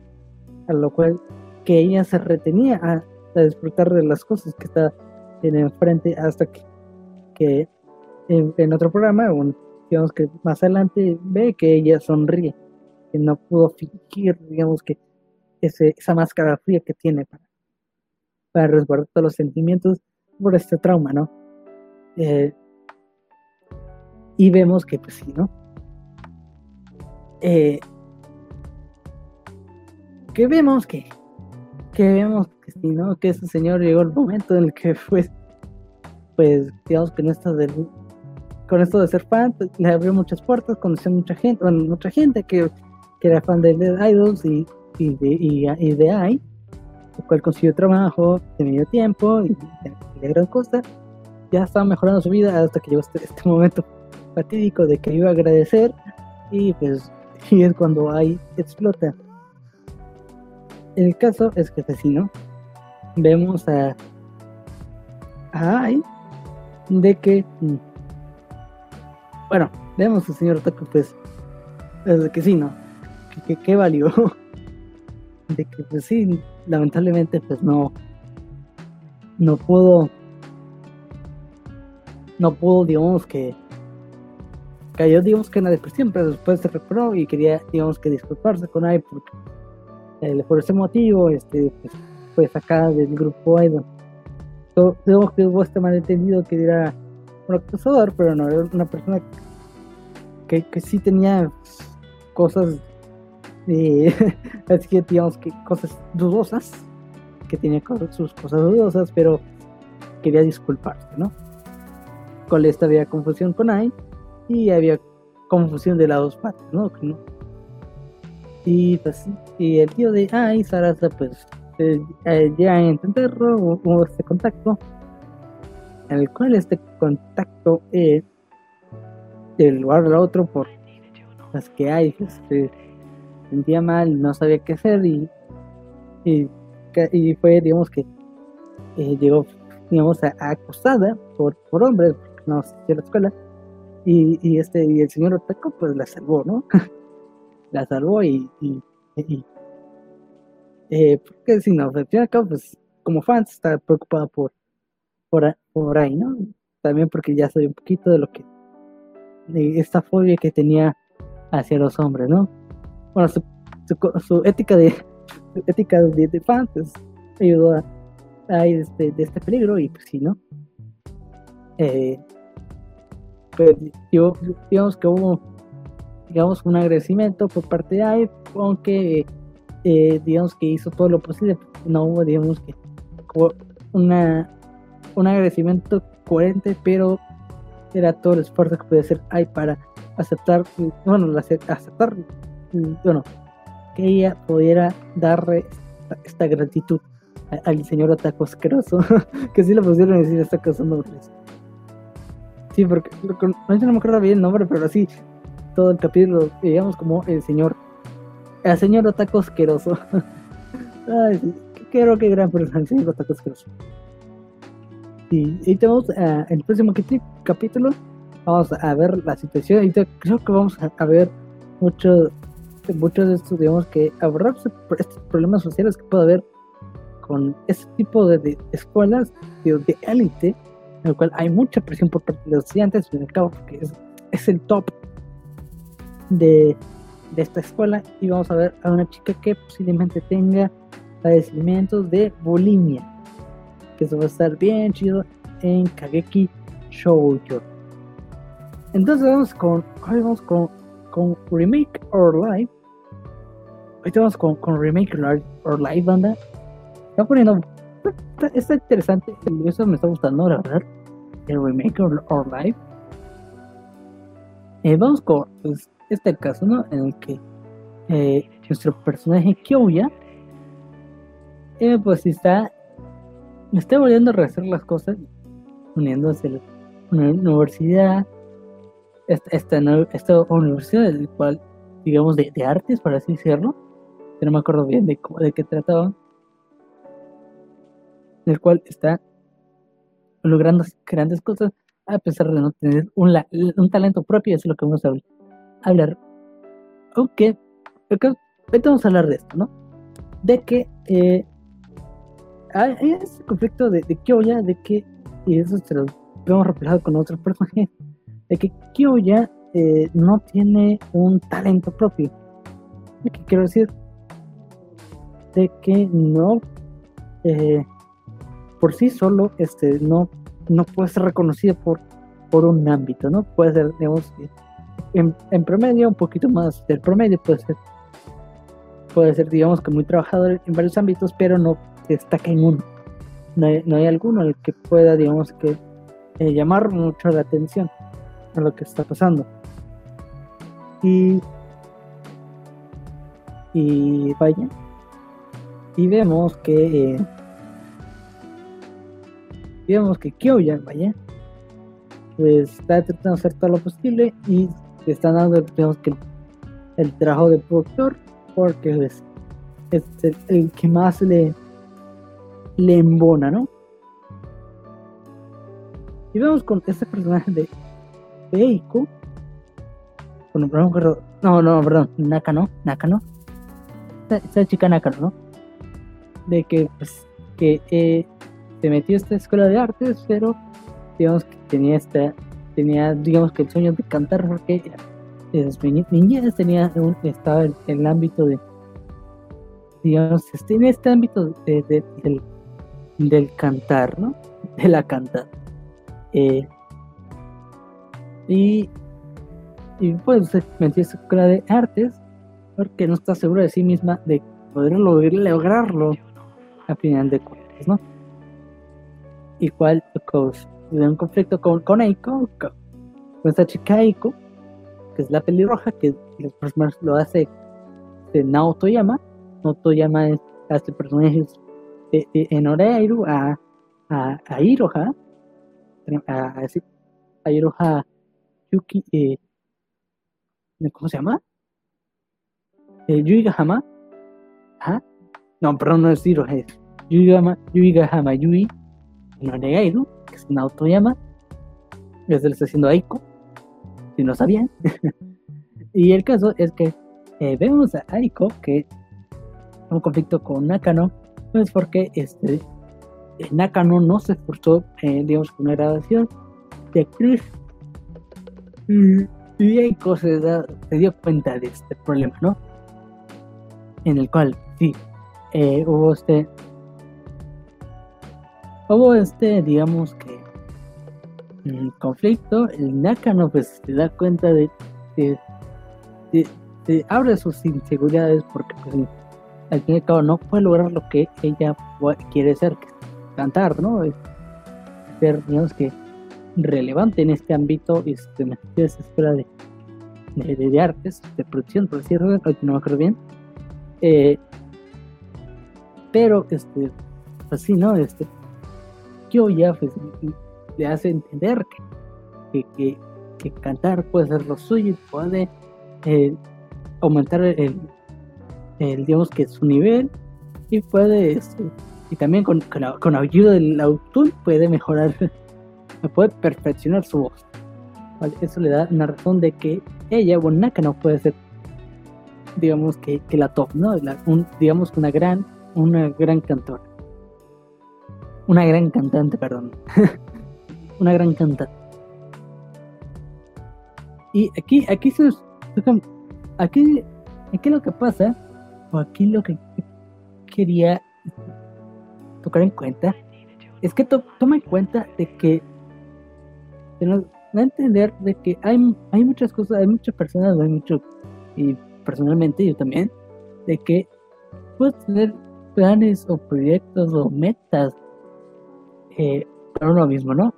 a lo cual que ella se retenía a, disfrutar de las cosas que está en enfrente hasta que, que en, otro programa, digamos que más adelante ve que ella sonríe, que no pudo fingir, digamos que ese, esa máscara fría que tiene para, para resguardar todos los sentimientos por este trauma, ¿no? Eh, y vemos que pues sí, ¿no? Eh, que vemos que, que vemos que sí, ¿no? Que ese señor llegó el momento en el que pues, pues digamos que no está del, con esto de ser fan, pues, le abrió muchas puertas, conoció mucha gente, mucha gente que, que era fan de, Idols y, y, de, y, de AI, el cual consiguió trabajo de medio tiempo y de, gran costa. Ya estaba mejorando su vida hasta que llegó este, este momento fatídico de que iba a agradecer y pues y es cuando AI explota. El caso es que pues ¿no? vemos a, a AI de que mm, bueno, vemos al señor Taco, pues, desde que sí, ¿no? Que, que, valió. De que, pues sí, lamentablemente, pues no. No pudo. No pudo, digamos que. Cayó, digamos que en la depresión, pero después se recuperó y quería, digamos que disculparse con él porque. Eh, por ese motivo, este, pues, fue sacada del grupo Idol. Digamos que hubo este malentendido que era un acosador, pero no era una persona que, que sí tenía cosas Eh, así que digamos que cosas dudosas, que tenía sus cosas dudosas, pero quería disculparse, ¿no? Con esta había confusión con Ai y había confusión de las dos partes, ¿no? Y pues, y el tío de Ai, Sarasa, pues eh, llega a entenderlo, hubo este contacto, el cual este contacto eh, del lugar al otro por las que hay, se sentía mal, no sabía qué hacer y, y, fue, digamos que eh, llegó, digamos, a, acusada por, por hombres, porque no asistió a la escuela, y, y, este, y el señor Otaco pues la salvó, ¿no? la salvó y, y, eh, porque si no, al fin y al cabo, pues como fans está preocupada por, por, por ahí, ¿no? También porque ya sabía un poquito de lo que, de esta fobia que tenía hacia los hombres, ¿no? Bueno, su, su, ética de ética de, de fans pues, ayudó a, a ir este, de este peligro y pues sí, ¿no? Eh, pues, digamos que hubo digamos un agradecimiento por parte de AIP, aunque eh, digamos que hizo todo lo posible, no hubo digamos que una un agradecimiento coherente, pero era todo el esfuerzo que podía hacer AIP para aceptar, bueno, aceptar, bueno, que ella pudiera darle esta, gratitud al señor Otaku asqueroso, que sí le pusieron decir está causando Sí, porque no, me acuerdo bien el nombre, pero así todo el capítulo, digamos como el señor, el señor Otaku asqueroso. Ay, sí, creo que gran persona el señor Otaku asqueroso. Y, y tenemos uh, el próximo capítulo, vamos a ver la situación, y creo que vamos a, ver muchos muchos de estos, digamos que abordar estos problemas sociales que puede haber con este tipo de, escuelas de, de élite en el cual hay mucha presión por parte de los estudiantes, el cabo, porque es, el top de, esta escuela. Y vamos a ver a una chica que posiblemente tenga padecimientos de bulimia, que eso va a estar bien chido en Kageki Shoujo. Entonces vamos con, vamos con, con Remake or Live. Hoy vamos con, con Remake or Live, banda. Está poniendo está, interesante, eso me está gustando, la verdad. El remake or, live. Eh, vamos con pues, este caso, ¿no? En el que eh, nuestro personaje Kyoya, eh, pues está, está volviendo a rehacer las cosas, uniéndose a una universidad, esta, esta, universidad, del cual, digamos, de, de artes, para así decirlo, no me acuerdo bien de, de qué trataba el cual está logrando grandes cosas a pesar de no tener un, un talento propio, eso es lo que vamos a hablar. Aunque, okay, vamos a hablar de esto, ¿no? De que eh, hay, ese conflicto de, de Kyoya, de que, y eso se lo vemos reflejado con otros personajes, de que Kyoya eh, no tiene un talento propio. ¿Qué quiero decir? De que no eh, por sí solo este, no, no puede ser reconocido por, por un ámbito, ¿no? Puede ser, digamos, en, promedio, un poquito más del promedio, puede ser, puede ser, digamos, que muy trabajador en varios ámbitos, pero no destaca en uno. No hay, no hay alguno al que pueda, digamos, que eh, llamar mucho la atención a lo que está pasando. Y, y vaya, y vemos que eh, digamos que Kyoya, vaya, pues está tratando hacer todo lo posible y se está dando, digamos que el trabajo de productor, porque es, el, que más le, le embona, ¿no? Y vemos con este personaje de, Eiko, bueno, no, no, perdón, Nakano, Nakano, esta, esta chica Nakano, ¿no? De que, pues, que eh, se metió a esta escuela de artes, pero digamos que tenía esta, tenía digamos que el sueño de cantar porque desde niñez tenía un, estaba en, el ámbito de digamos este, en este ámbito de, del, cantar, ¿no? De la cantar. Eh, y, y pues metió a esta escuela de artes, porque no está segura de sí misma de poder lograrlo a final de cuentas, ¿no? Igual pues, de un conflicto con, con Eiko, con, esta chica Eiko, que es la pelirroja, que lo hace de Naoto Yama. Naoto Yama es, hace personajes en Oreiru a, a, a Iroha, a, Iroha Yuki, eh, ¿cómo se llama? Eh, Yuiga Hama. ¿Ah? No, perdón, no es Iroha, es Yuiga, Yuiga Hama Yui no Negairu, que es una autoyama. Ya se le está haciendo Aiko, si no sabían. y el caso es que eh, vemos a Aiko que un conflicto con Nakano, pues porque este eh, Nakano no se esforzó, eh, digamos, con una grabación de actriz. Y Aiko se, se dio cuenta de este problema, ¿no? En el cual, sí, hubo este hubo este, digamos que, conflicto, el Nakano pues se da cuenta de que abre sus inseguridades porque pues, al fin y al cabo no puede lograr lo que ella quiere ser, cantar, ¿no? Ser, digamos que, relevante en este ámbito y se metió a esa escuela de, de, artes, de producción, por decirlo, no me acuerdo bien. Eh, pero, este, pues sí, ¿no? Este, ya pues, le hace entender que, que, cantar puede ser lo suyo y puede eh, aumentar el, el, digamos que su nivel y puede este, y también con, con, ayuda del autor puede mejorar puede perfeccionar su voz. Eso le da una razón de que ella Bonaka no puede ser digamos que, que la top no un, digamos una gran una gran cantora una gran cantante, perdón. una gran cantante. Y aquí, aquí se aquí, aquí lo que pasa, o aquí lo que quería tocar en cuenta, es que toma en cuenta de que se nos va a entender de que hay, hay muchas cosas, hay muchas personas, hay mucho, y personalmente yo también, de que puedes tener planes o proyectos o metas eh, pero mismo, ¿no?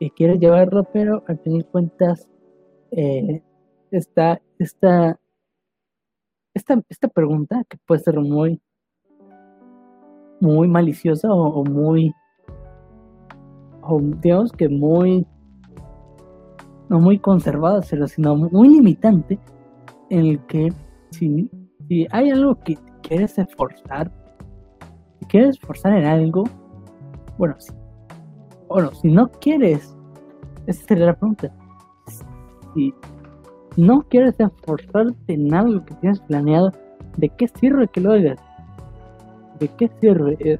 Y quieres llevarlo, pero al fin de cuentas eh, está esta, esta, esta pregunta que puede ser muy, muy maliciosa o, muy, o digamos que muy, no muy conservada, sino muy limitante, en el que si, si hay algo que quieres esforzar, si quieres esforzar en algo, bueno, si bueno, si no quieres, esa sería la pregunta. Si no quieres esforzarte en algo que tienes planeado, ¿de qué sirve que lo hagas? ¿De qué sirve? Eh,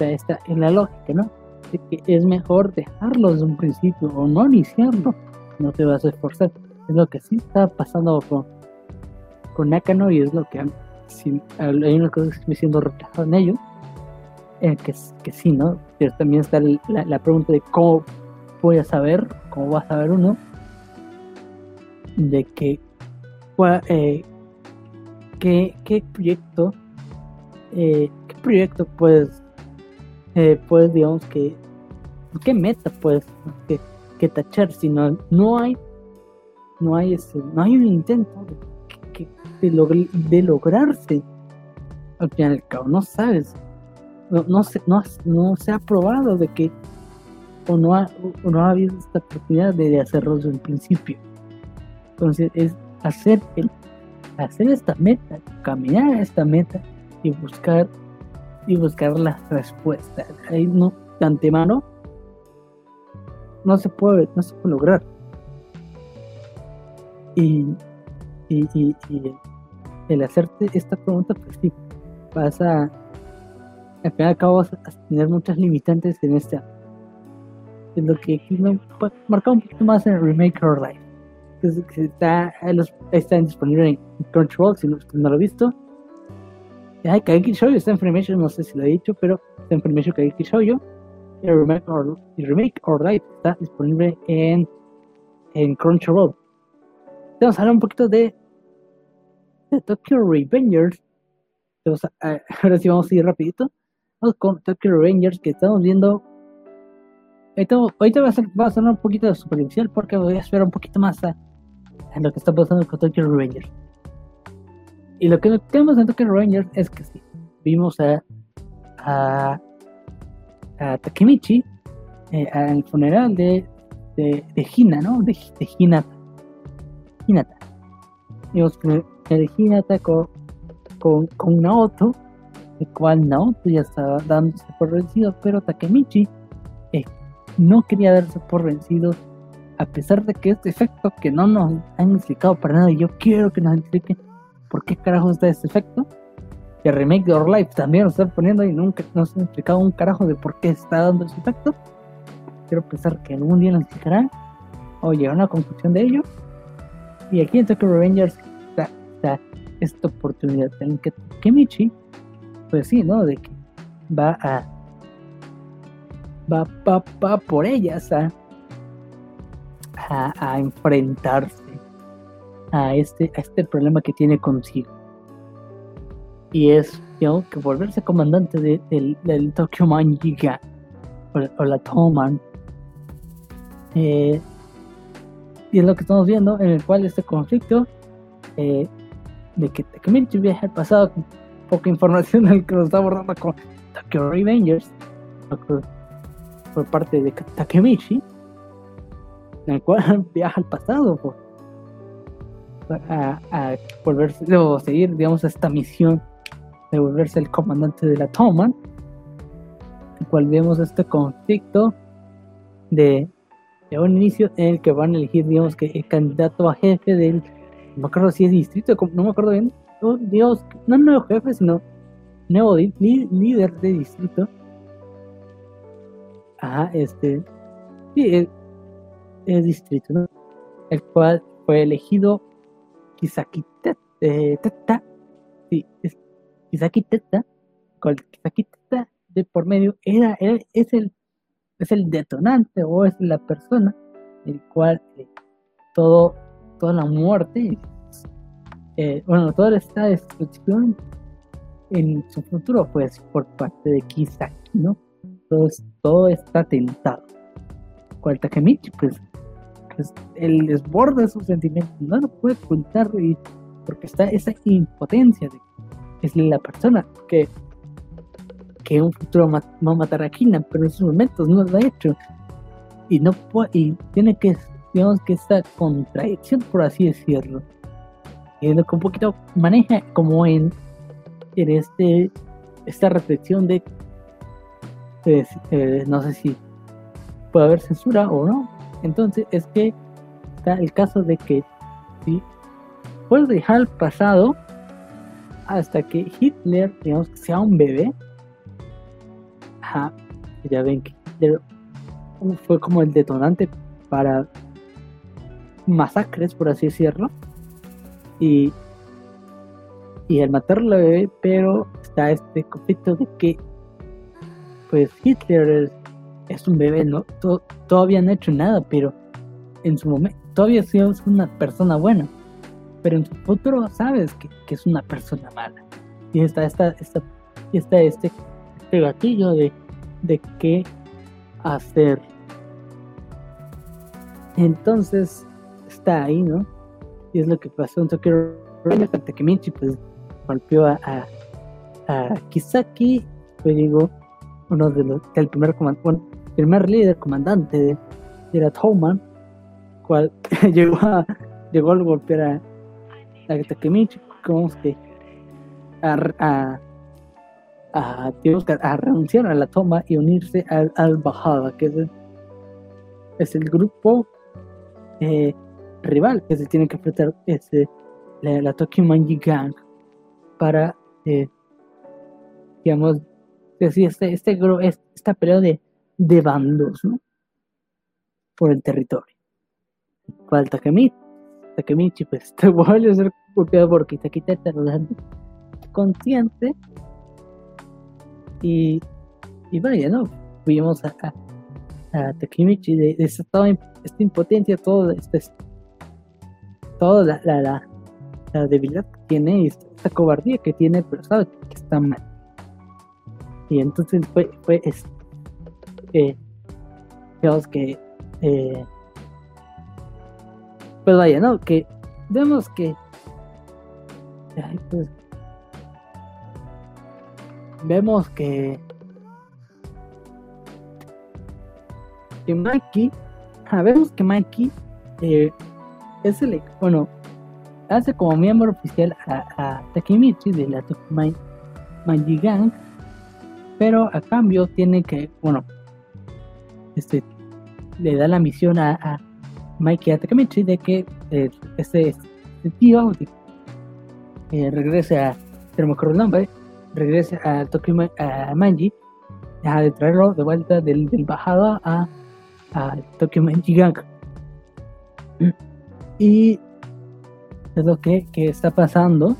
está en la lógica, ¿no? De que es mejor dejarlo desde un principio o no iniciarlo, no te vas a esforzar. Es lo que sí está pasando con, con Nakano y es lo que hay una cosa que me siento reflejado en ello eh, que, que, sí, ¿no? Pero también está la, pregunta de cómo voy a saber, cómo va a saber uno, de que, eh, qué, qué, proyecto, eh, qué proyecto puedes, puedes, digamos que, qué meta puedes que, que tachar si no, no hay, no hay, ese, no hay un intento de, de, de lograrse. Al final del cabo, no sabes no, no, se, no, no se ha probado de que o no ha, no ha habido esta oportunidad de, hacerlo desde un principio. Entonces es hacer, el, hacer esta meta, caminar a esta meta y buscar y buscar las respuestas. Ahí no, de antemano no se puede, no se puede lograr. Y, y, y, y el hacerte esta pregunta, pues sí, vas a al fin y al cabo vas a tener muchas limitantes en esta. Es lo que pues, marca un poquito más en el Remake Our Life. Que, está, está disponible en Crunchyroll, si no, lo he visto. Ay, Kaiki Shoujo está en Filmation, no sé si lo he dicho, pero está en Filmation Kaiki Shoujo. El Remake Our, el Remake Our Life está disponible en, en Crunchyroll. Vamos a hablar un poquito de de Tokyo Revengers. Entonces, ahora sí vamos a ir rapidito. Con Tokyo Revengers que estamos viendo. ahorita va a, ser, va a sonar un poquito superficial porque voy a esperar un poquito más a, lo que está pasando con Tokyo Revengers. Y lo que tenemos en Tokyo Revengers es que sí, vimos a, a, Takemichi eh, al funeral de, de, de Hina, ¿no? De, de Hinata. Hinata. Vimos que Hinata con, con, con Naoto, el cual Naoto ya estaba dándose por vencido, pero Takemichi eh, no quería darse por vencido, a pesar de que este efecto que no nos han explicado para nada, y yo quiero que nos expliquen por qué carajo está este efecto. El remake de Our Life también lo están poniendo y nunca nos han explicado un carajo de por qué está dando ese efecto. Quiero pensar que algún día lo explicarán o llegar a una conclusión de ello. Y aquí en Tokyo Revengers está, esta oportunidad en que Kemichi, pues sí, ¿no? De que va a. Va, va, va por ellas a, a, enfrentarse a este, a este problema que tiene consigo. Y es que volverse comandante de, del, del Tokyo Man Giga o, la Toman. Eh, y es lo que estamos viendo, en el cual este conflicto eh, de que Takemichi viaja al pasado poca información del que nos está abordando con Tokyo Revengers por, parte de Takemichi, en el cual viaja al pasado por a, a volverse, o seguir, digamos, esta misión de volverse el comandante de la toma, el cual vemos este conflicto de, de, un inicio en el que van a elegir, digamos, que el candidato a jefe del, no me acuerdo si es distrito, no me acuerdo bien, digamos, no nuevo jefe, sino nuevo líder de distrito. Ajá, este, sí, es distrito, ¿no? El cual fue elegido Kisaki Teta, sí, es Kisaki Teta, con Kisaki Teta de por medio era, es el es el detonante o es la persona el cual eh, todo toda la muerte eh, bueno toda esta destrucción en su futuro pues por parte de Kisaki no todo, todo está tentado. Takemichi pues el desborde de sus sentimientos, no lo puede ocultar porque está esa impotencia de es la persona que que un futuro va a matar a Kina, pero en esos momentos no lo ha hecho. Y no y tiene que digamos que esta contradicción por así decirlo y lo que un poquito maneja como en, en este esta reflexión de, eh, no sé si puede haber censura o no entonces es que está el caso de que si puedes dejar el pasado hasta que Hitler, digamos, sea un bebé. Ya ven que Hitler fue como el detonante para masacres, por así decirlo. Y, y al matarlo bebé, pero está este conflicto de que pues Hitler es un bebé, no todavía no ha hecho nada, pero en su momento todavía es una persona buena, pero en su futuro sabes que, es una persona mala. Y está, está, está, está este, este gatillo de, de qué hacer. Entonces está ahí, ¿no? Y es lo que pasó en Tokyo Takemichi pues golpeó a, a, a Kisaki, pues digo, uno de los, el primer comandante, primer líder comandante de, era Toman, cual llegó a llegó a golpear a, a Takemichi, como que a, a, a, a, renunciar a la toma y unirse al, al Bajada, que es el, es el grupo eh, rival que se tiene que enfrentar ese, la, la Tokyo Manji Gang para eh, digamos decir este, este, esta pelea de de bandos, ¿no? Por el territorio. Cual Takemichi, Takemichi pues te vuelve a ser golpeado por Kitakita consciente. Y, y vaya, ¿no? Vimos a, a, de, de esta, esta impotencia, todo este, toda la, la, esa debilidad que tiene y esta cobardía que tiene, pero sabe que está mal. Y entonces fue, fue este, que, eh, pues vaya, ¿no? Que vemos que, pues, vemos que, que Mikey, vemos que Mikey eh, es el, bueno, hace como miembro oficial a, a Takemichi de la Tokyo Gang, pero a cambio tiene que, bueno, este, le da la misión a, a Mikey Takemichi de que eh, este, este, tío eh, regrese a, no me el nombre, regrese a Tokyo a Manji, de traerlo de vuelta del, del bajado a, a Tokyo Manji Gang. Y es lo que, que está pasando.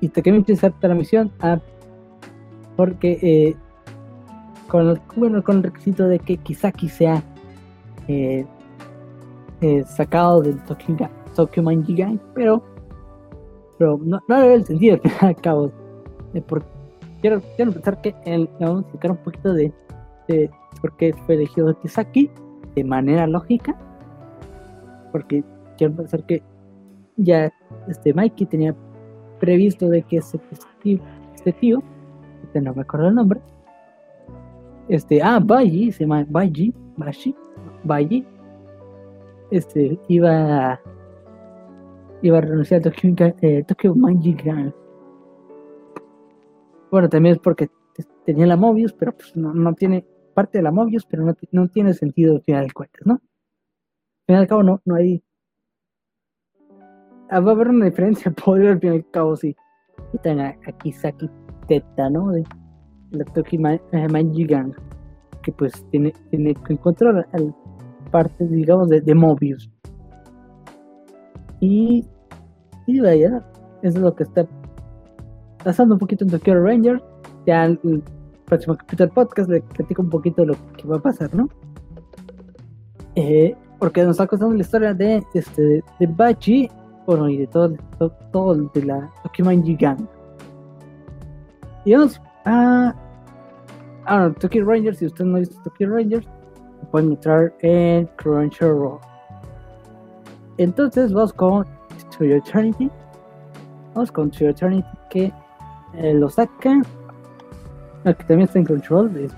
Y Takemichi acepta la misión a, porque eh, con, bueno, con el requisito de que Kisaki sea eh, eh, sacado del Tokyo, Tokyo Gang, pero, pero no, no le el sentido al fin y al cabo. quiero, quiero pensar que el, vamos a explicar un poquito de, de por qué fue elegido Kisaki de manera lógica, porque quiero pensar que ya este Mikey tenía previsto de que este, tío, este tío, este no me acuerdo el nombre, este, ah, Baji, se llama Baji, Bashi, Baji, este, iba a, iba a renunciar a Tokyo, eh, Tokyo Bueno, también es porque tenía la Mobius, pero pues no, no tiene parte de la Mobius, pero no, no tiene sentido al final de cuentas, ¿no? Al final de cabo no, no hay... Ah, va a haber una diferencia podría al fin y al cabo si quitan a, a Kisaki Teta, ¿no? De, la Tokyo Manji Gang, que pues tiene, tiene que encontrar al parte, digamos, de, de Mobius. Y, y vaya, eso es lo que está pasando un poquito en Tokyo Ranger. Ya el próximo capítulo del podcast le platico un poquito lo que va a pasar, ¿no? Eh, porque nos está contando la historia de, este, de Bachi, bueno, y de todo, todo, todo de la Tokyo Manji Gang. Y vamos Ah, ah, Tokyo Rangers, si usted no ha visto Tokyo Rangers, lo pueden entrar en Crunchyroll. Entonces vamos con To Eternity. Vamos con To Eternity que eh, lo saca. Que también está en Crunchyroll.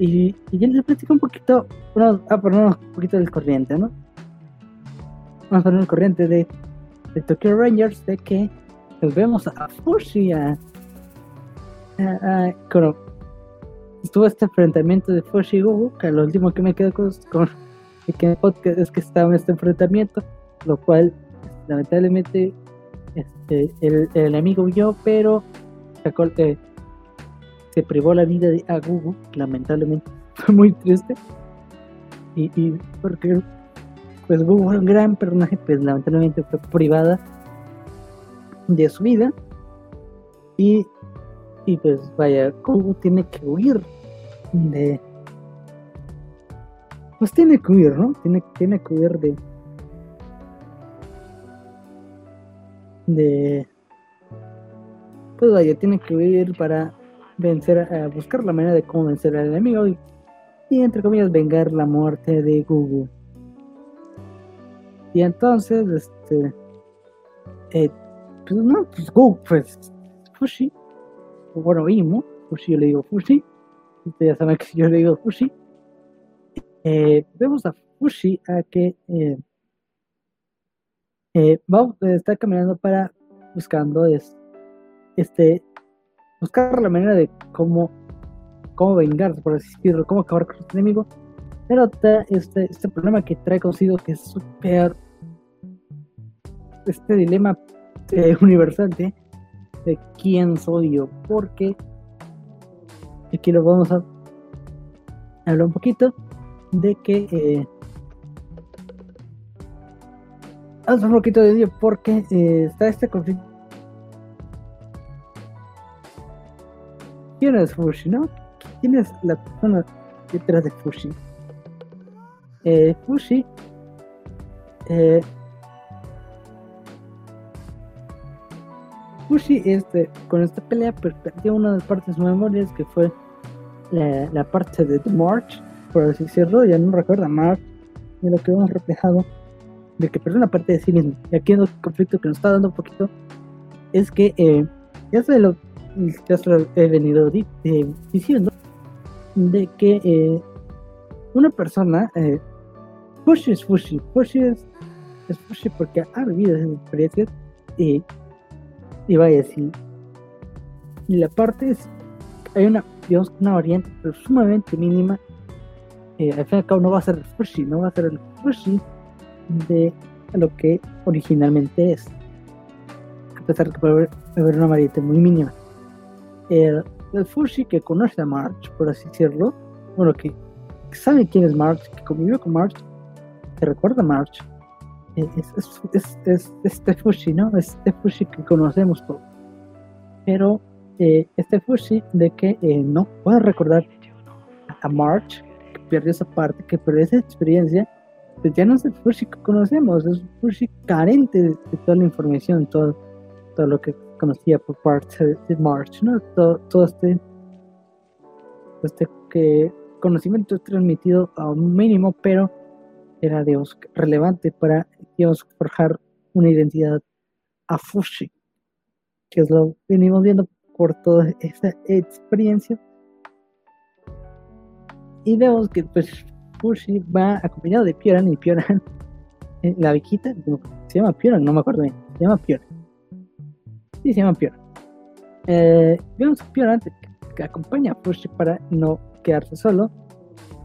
Y, y ya les platico un poquito. Bueno, a ponernos un poquito del corriente, ¿no? Vamos a poner el corriente de, de Tokyo Rangers de que nos vemos a Fushi, a uh, estuvo este enfrentamiento de Fushi Gugu, que lo último que me quedo con, con el podcast es que estaba en este enfrentamiento, lo cual lamentablemente este, el, el enemigo huyó, pero sacó, eh, se privó la vida de a Gugu, lamentablemente fue muy triste. Y, y porque pues Gugu era un gran personaje, pues lamentablemente fue privada de su vida. Y y pues vaya, ¿cómo tiene que huir de... Pues tiene que huir, ¿no? Tiene, tiene que huir de... De... Pues vaya, tiene que huir para vencer, a, buscar la manera de cómo vencer al enemigo y, entre comillas vengar la muerte de Google. Y entonces, este... Eh, pues no, pues Google, pues Fushi bueno, Imu, Fushi yo le digo Fushi, ustedes ya saben que yo le digo Fushi, eh, vemos a Fushi a que eh, eh, va, está caminando para buscando es, este buscar la manera de cómo cómo vengarse por decirlo, cómo acabar con su enemigo, pero está este, este problema que trae consigo que es súper este dilema universal de de quién soy yo, porque aquí lo vamos a hablar un poquito de que eh, un poquito de ello porque eh, está este conflicto. ¿Quién es Fushi, no? ¿Quién es la persona detrás de Fushi? Eh, Fushi eh, Fushi este, con esta pelea pues, perdió una de las partes de memorias que fue la, parte de The March, por así decirlo, ya no recuerda March, y lo que hemos reflejado de que perdió una parte de sí mismo. Y aquí el conflicto que nos está dando un poquito es que eh, ya, se lo, ya se lo he venido eh, diciendo de que eh, una persona, eh, Fushi es Fushi, porque ha vivido esas experiencias y, y vaya, si y la parte es, hay una, digamos, una variante sumamente mínima, eh, al fin y al cabo no va a ser el Fushi, no va a ser el Fushi de lo que originalmente es, a pesar de que puede haber, una variante muy mínima. El, Fushi que conoce a March, por así decirlo, bueno, que sabe quién es March, que convivió con March, que recuerda a March, eh, es, es, es, este Fushi, ¿no? Es este Fushi que conocemos todos. Pero eh, este Fushi de que eh, no puede recordar a March, que perdió esa parte, que perdió esa experiencia, pues ya no es el Fushi que conocemos, es un Fushi carente de, toda la información, todo, todo lo que conocía por parte de, March, ¿no? Todo, todo este, este que conocimiento transmitido a un mínimo, pero era digamos, relevante para forjar una identidad a Fushi, que es lo que venimos viendo por toda esa experiencia. Y vemos que pues, Fushi va acompañado de Pioran y Pioran, la viejita, se llama Pioran, no me acuerdo bien, se llama Pioran. Sí, se llama Pioran. Eh, vemos a Pioran que acompaña a Fushi para no quedarse solo,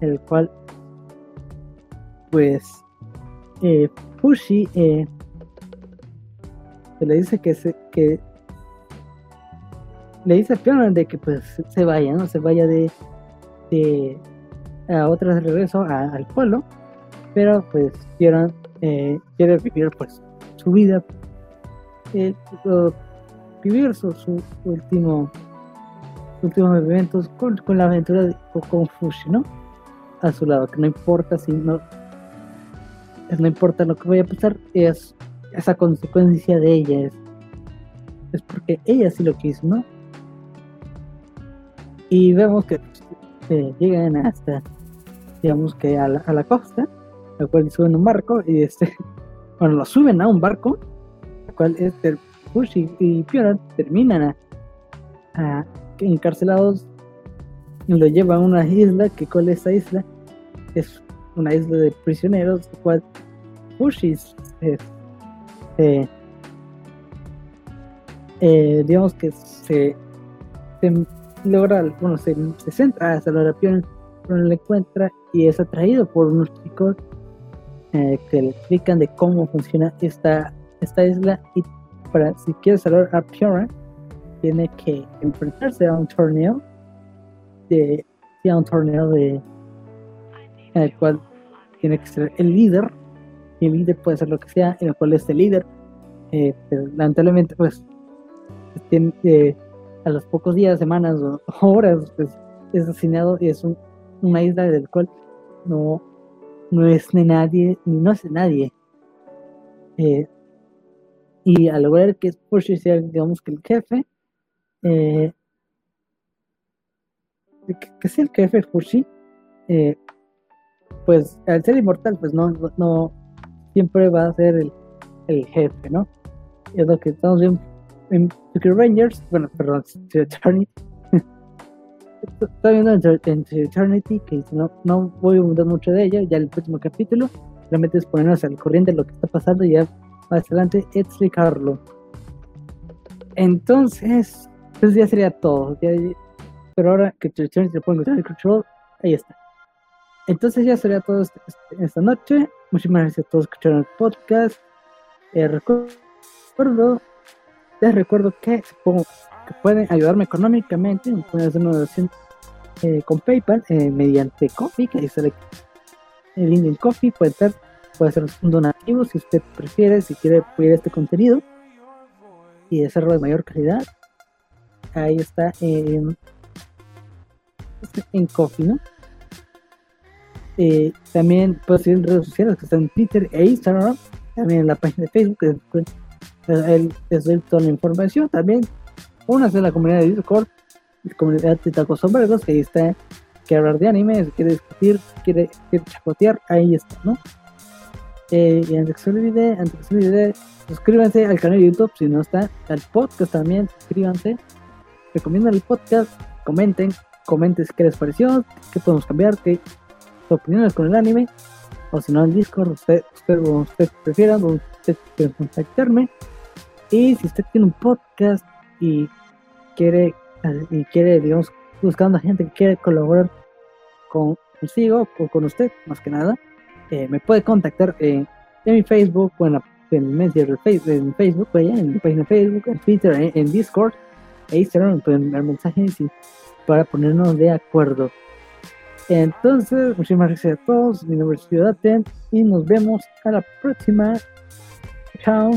el cual pues eh, Fushi eh, le dice que se que le dice a Pion de que pues se vaya, ¿no? Se vaya de, de a otra de regreso al pueblo, pero pues Pion eh, quiere vivir pues su vida, eh, vivir su, su último últimos eventos con, con la aventura de, con Fushi, ¿no? A su lado, que no importa si no, no importa lo que vaya a pasar, es esa consecuencia de ella, es, es porque ella sí lo quiso, ¿no? Y vemos que eh, llegan hasta, digamos que a la, a la costa, la cual suben un barco y este, bueno, lo suben a un barco, la cual este Fushi y Piora terminan encarcelados y lo llevan a una isla, que cuál es esa isla, es una isla de prisioneros, la cual Fushis eh, eh, digamos que se, se logra, bueno, se, se centra a salvar pero no le encuentra y es atraído por unos chicos eh, que le explican de cómo funciona esta, esta isla y para si quiere salvar a Piora tiene que enfrentarse a un torneo de a un torneo de en el cual tiene que ser el líder y el líder puede ser lo que sea en el cual este líder eh, lamentablemente pues eh, a los pocos días semanas o horas pues es asesinado y es una isla del cual no no es de nadie ni no es de nadie. Eh, y al lograr que Porsche sea digamos que el jefe eh, que, sea el jefe Fushi, eh, pues al ser inmortal, pues no, no siempre va a ser el, el jefe, ¿no? Es lo que estamos viendo en Secret Rangers, bueno, perdón, Eternity. Está viendo en, Eternity, que no, no voy a abundar mucho de ella, ya el próximo capítulo, realmente es ponernos al corriente de lo que está pasando y ya más adelante explicarlo. Entonces, pues ya sería todo. pero ahora que se puede encontrar en Control, ahí está. Entonces ya sería todo este, este, esta noche. Muchísimas gracias a todos que escucharon el podcast. Eh, recuerdo, les recuerdo que, que pueden ayudarme económicamente. Pueden hacer una donación eh, con PayPal eh, mediante Coffee, que ahí sale el link del Coffee. Puede ser, puede ser un donativo si usted prefiere, si quiere apoyar este contenido y hacerlo de mayor calidad ahí está en, en Coffee, ¿no? Eh, también puedes seguir en redes sociales que están en Twitter e Instagram, también en la página de Facebook, les doy toda la información. También únase a la comunidad de Discord, la comunidad de Tacos Sombreros, que ahí está, que hablar de anime, si quiere discutir, quiere, quiere chacotear, ahí está, ¿no? Eh, y antes que se olvide, antes que se olvide, suscríbanse al canal de YouTube si no está, al podcast también, suscríbanse, recomiendan el podcast, comenten, comenten qué les pareció, qué podemos cambiar, qué opiniones con el anime, o si no en Discord, usted, usted, usted prefiera, usted puede contactarme. Y si usted tiene un podcast y quiere, y quiere, digamos, buscando a gente que quiere colaborar con, o con usted, más que nada, eh, me puede contactar en, mi Facebook o en, la, en Facebook, en en mi página de Facebook, en Twitter, en, Discord. Ahí se me pueden enviar mensajes y, para ponernos de acuerdo. Entonces, muchísimas gracias a todos. Mi nombre es y nos vemos a la próxima. Chao.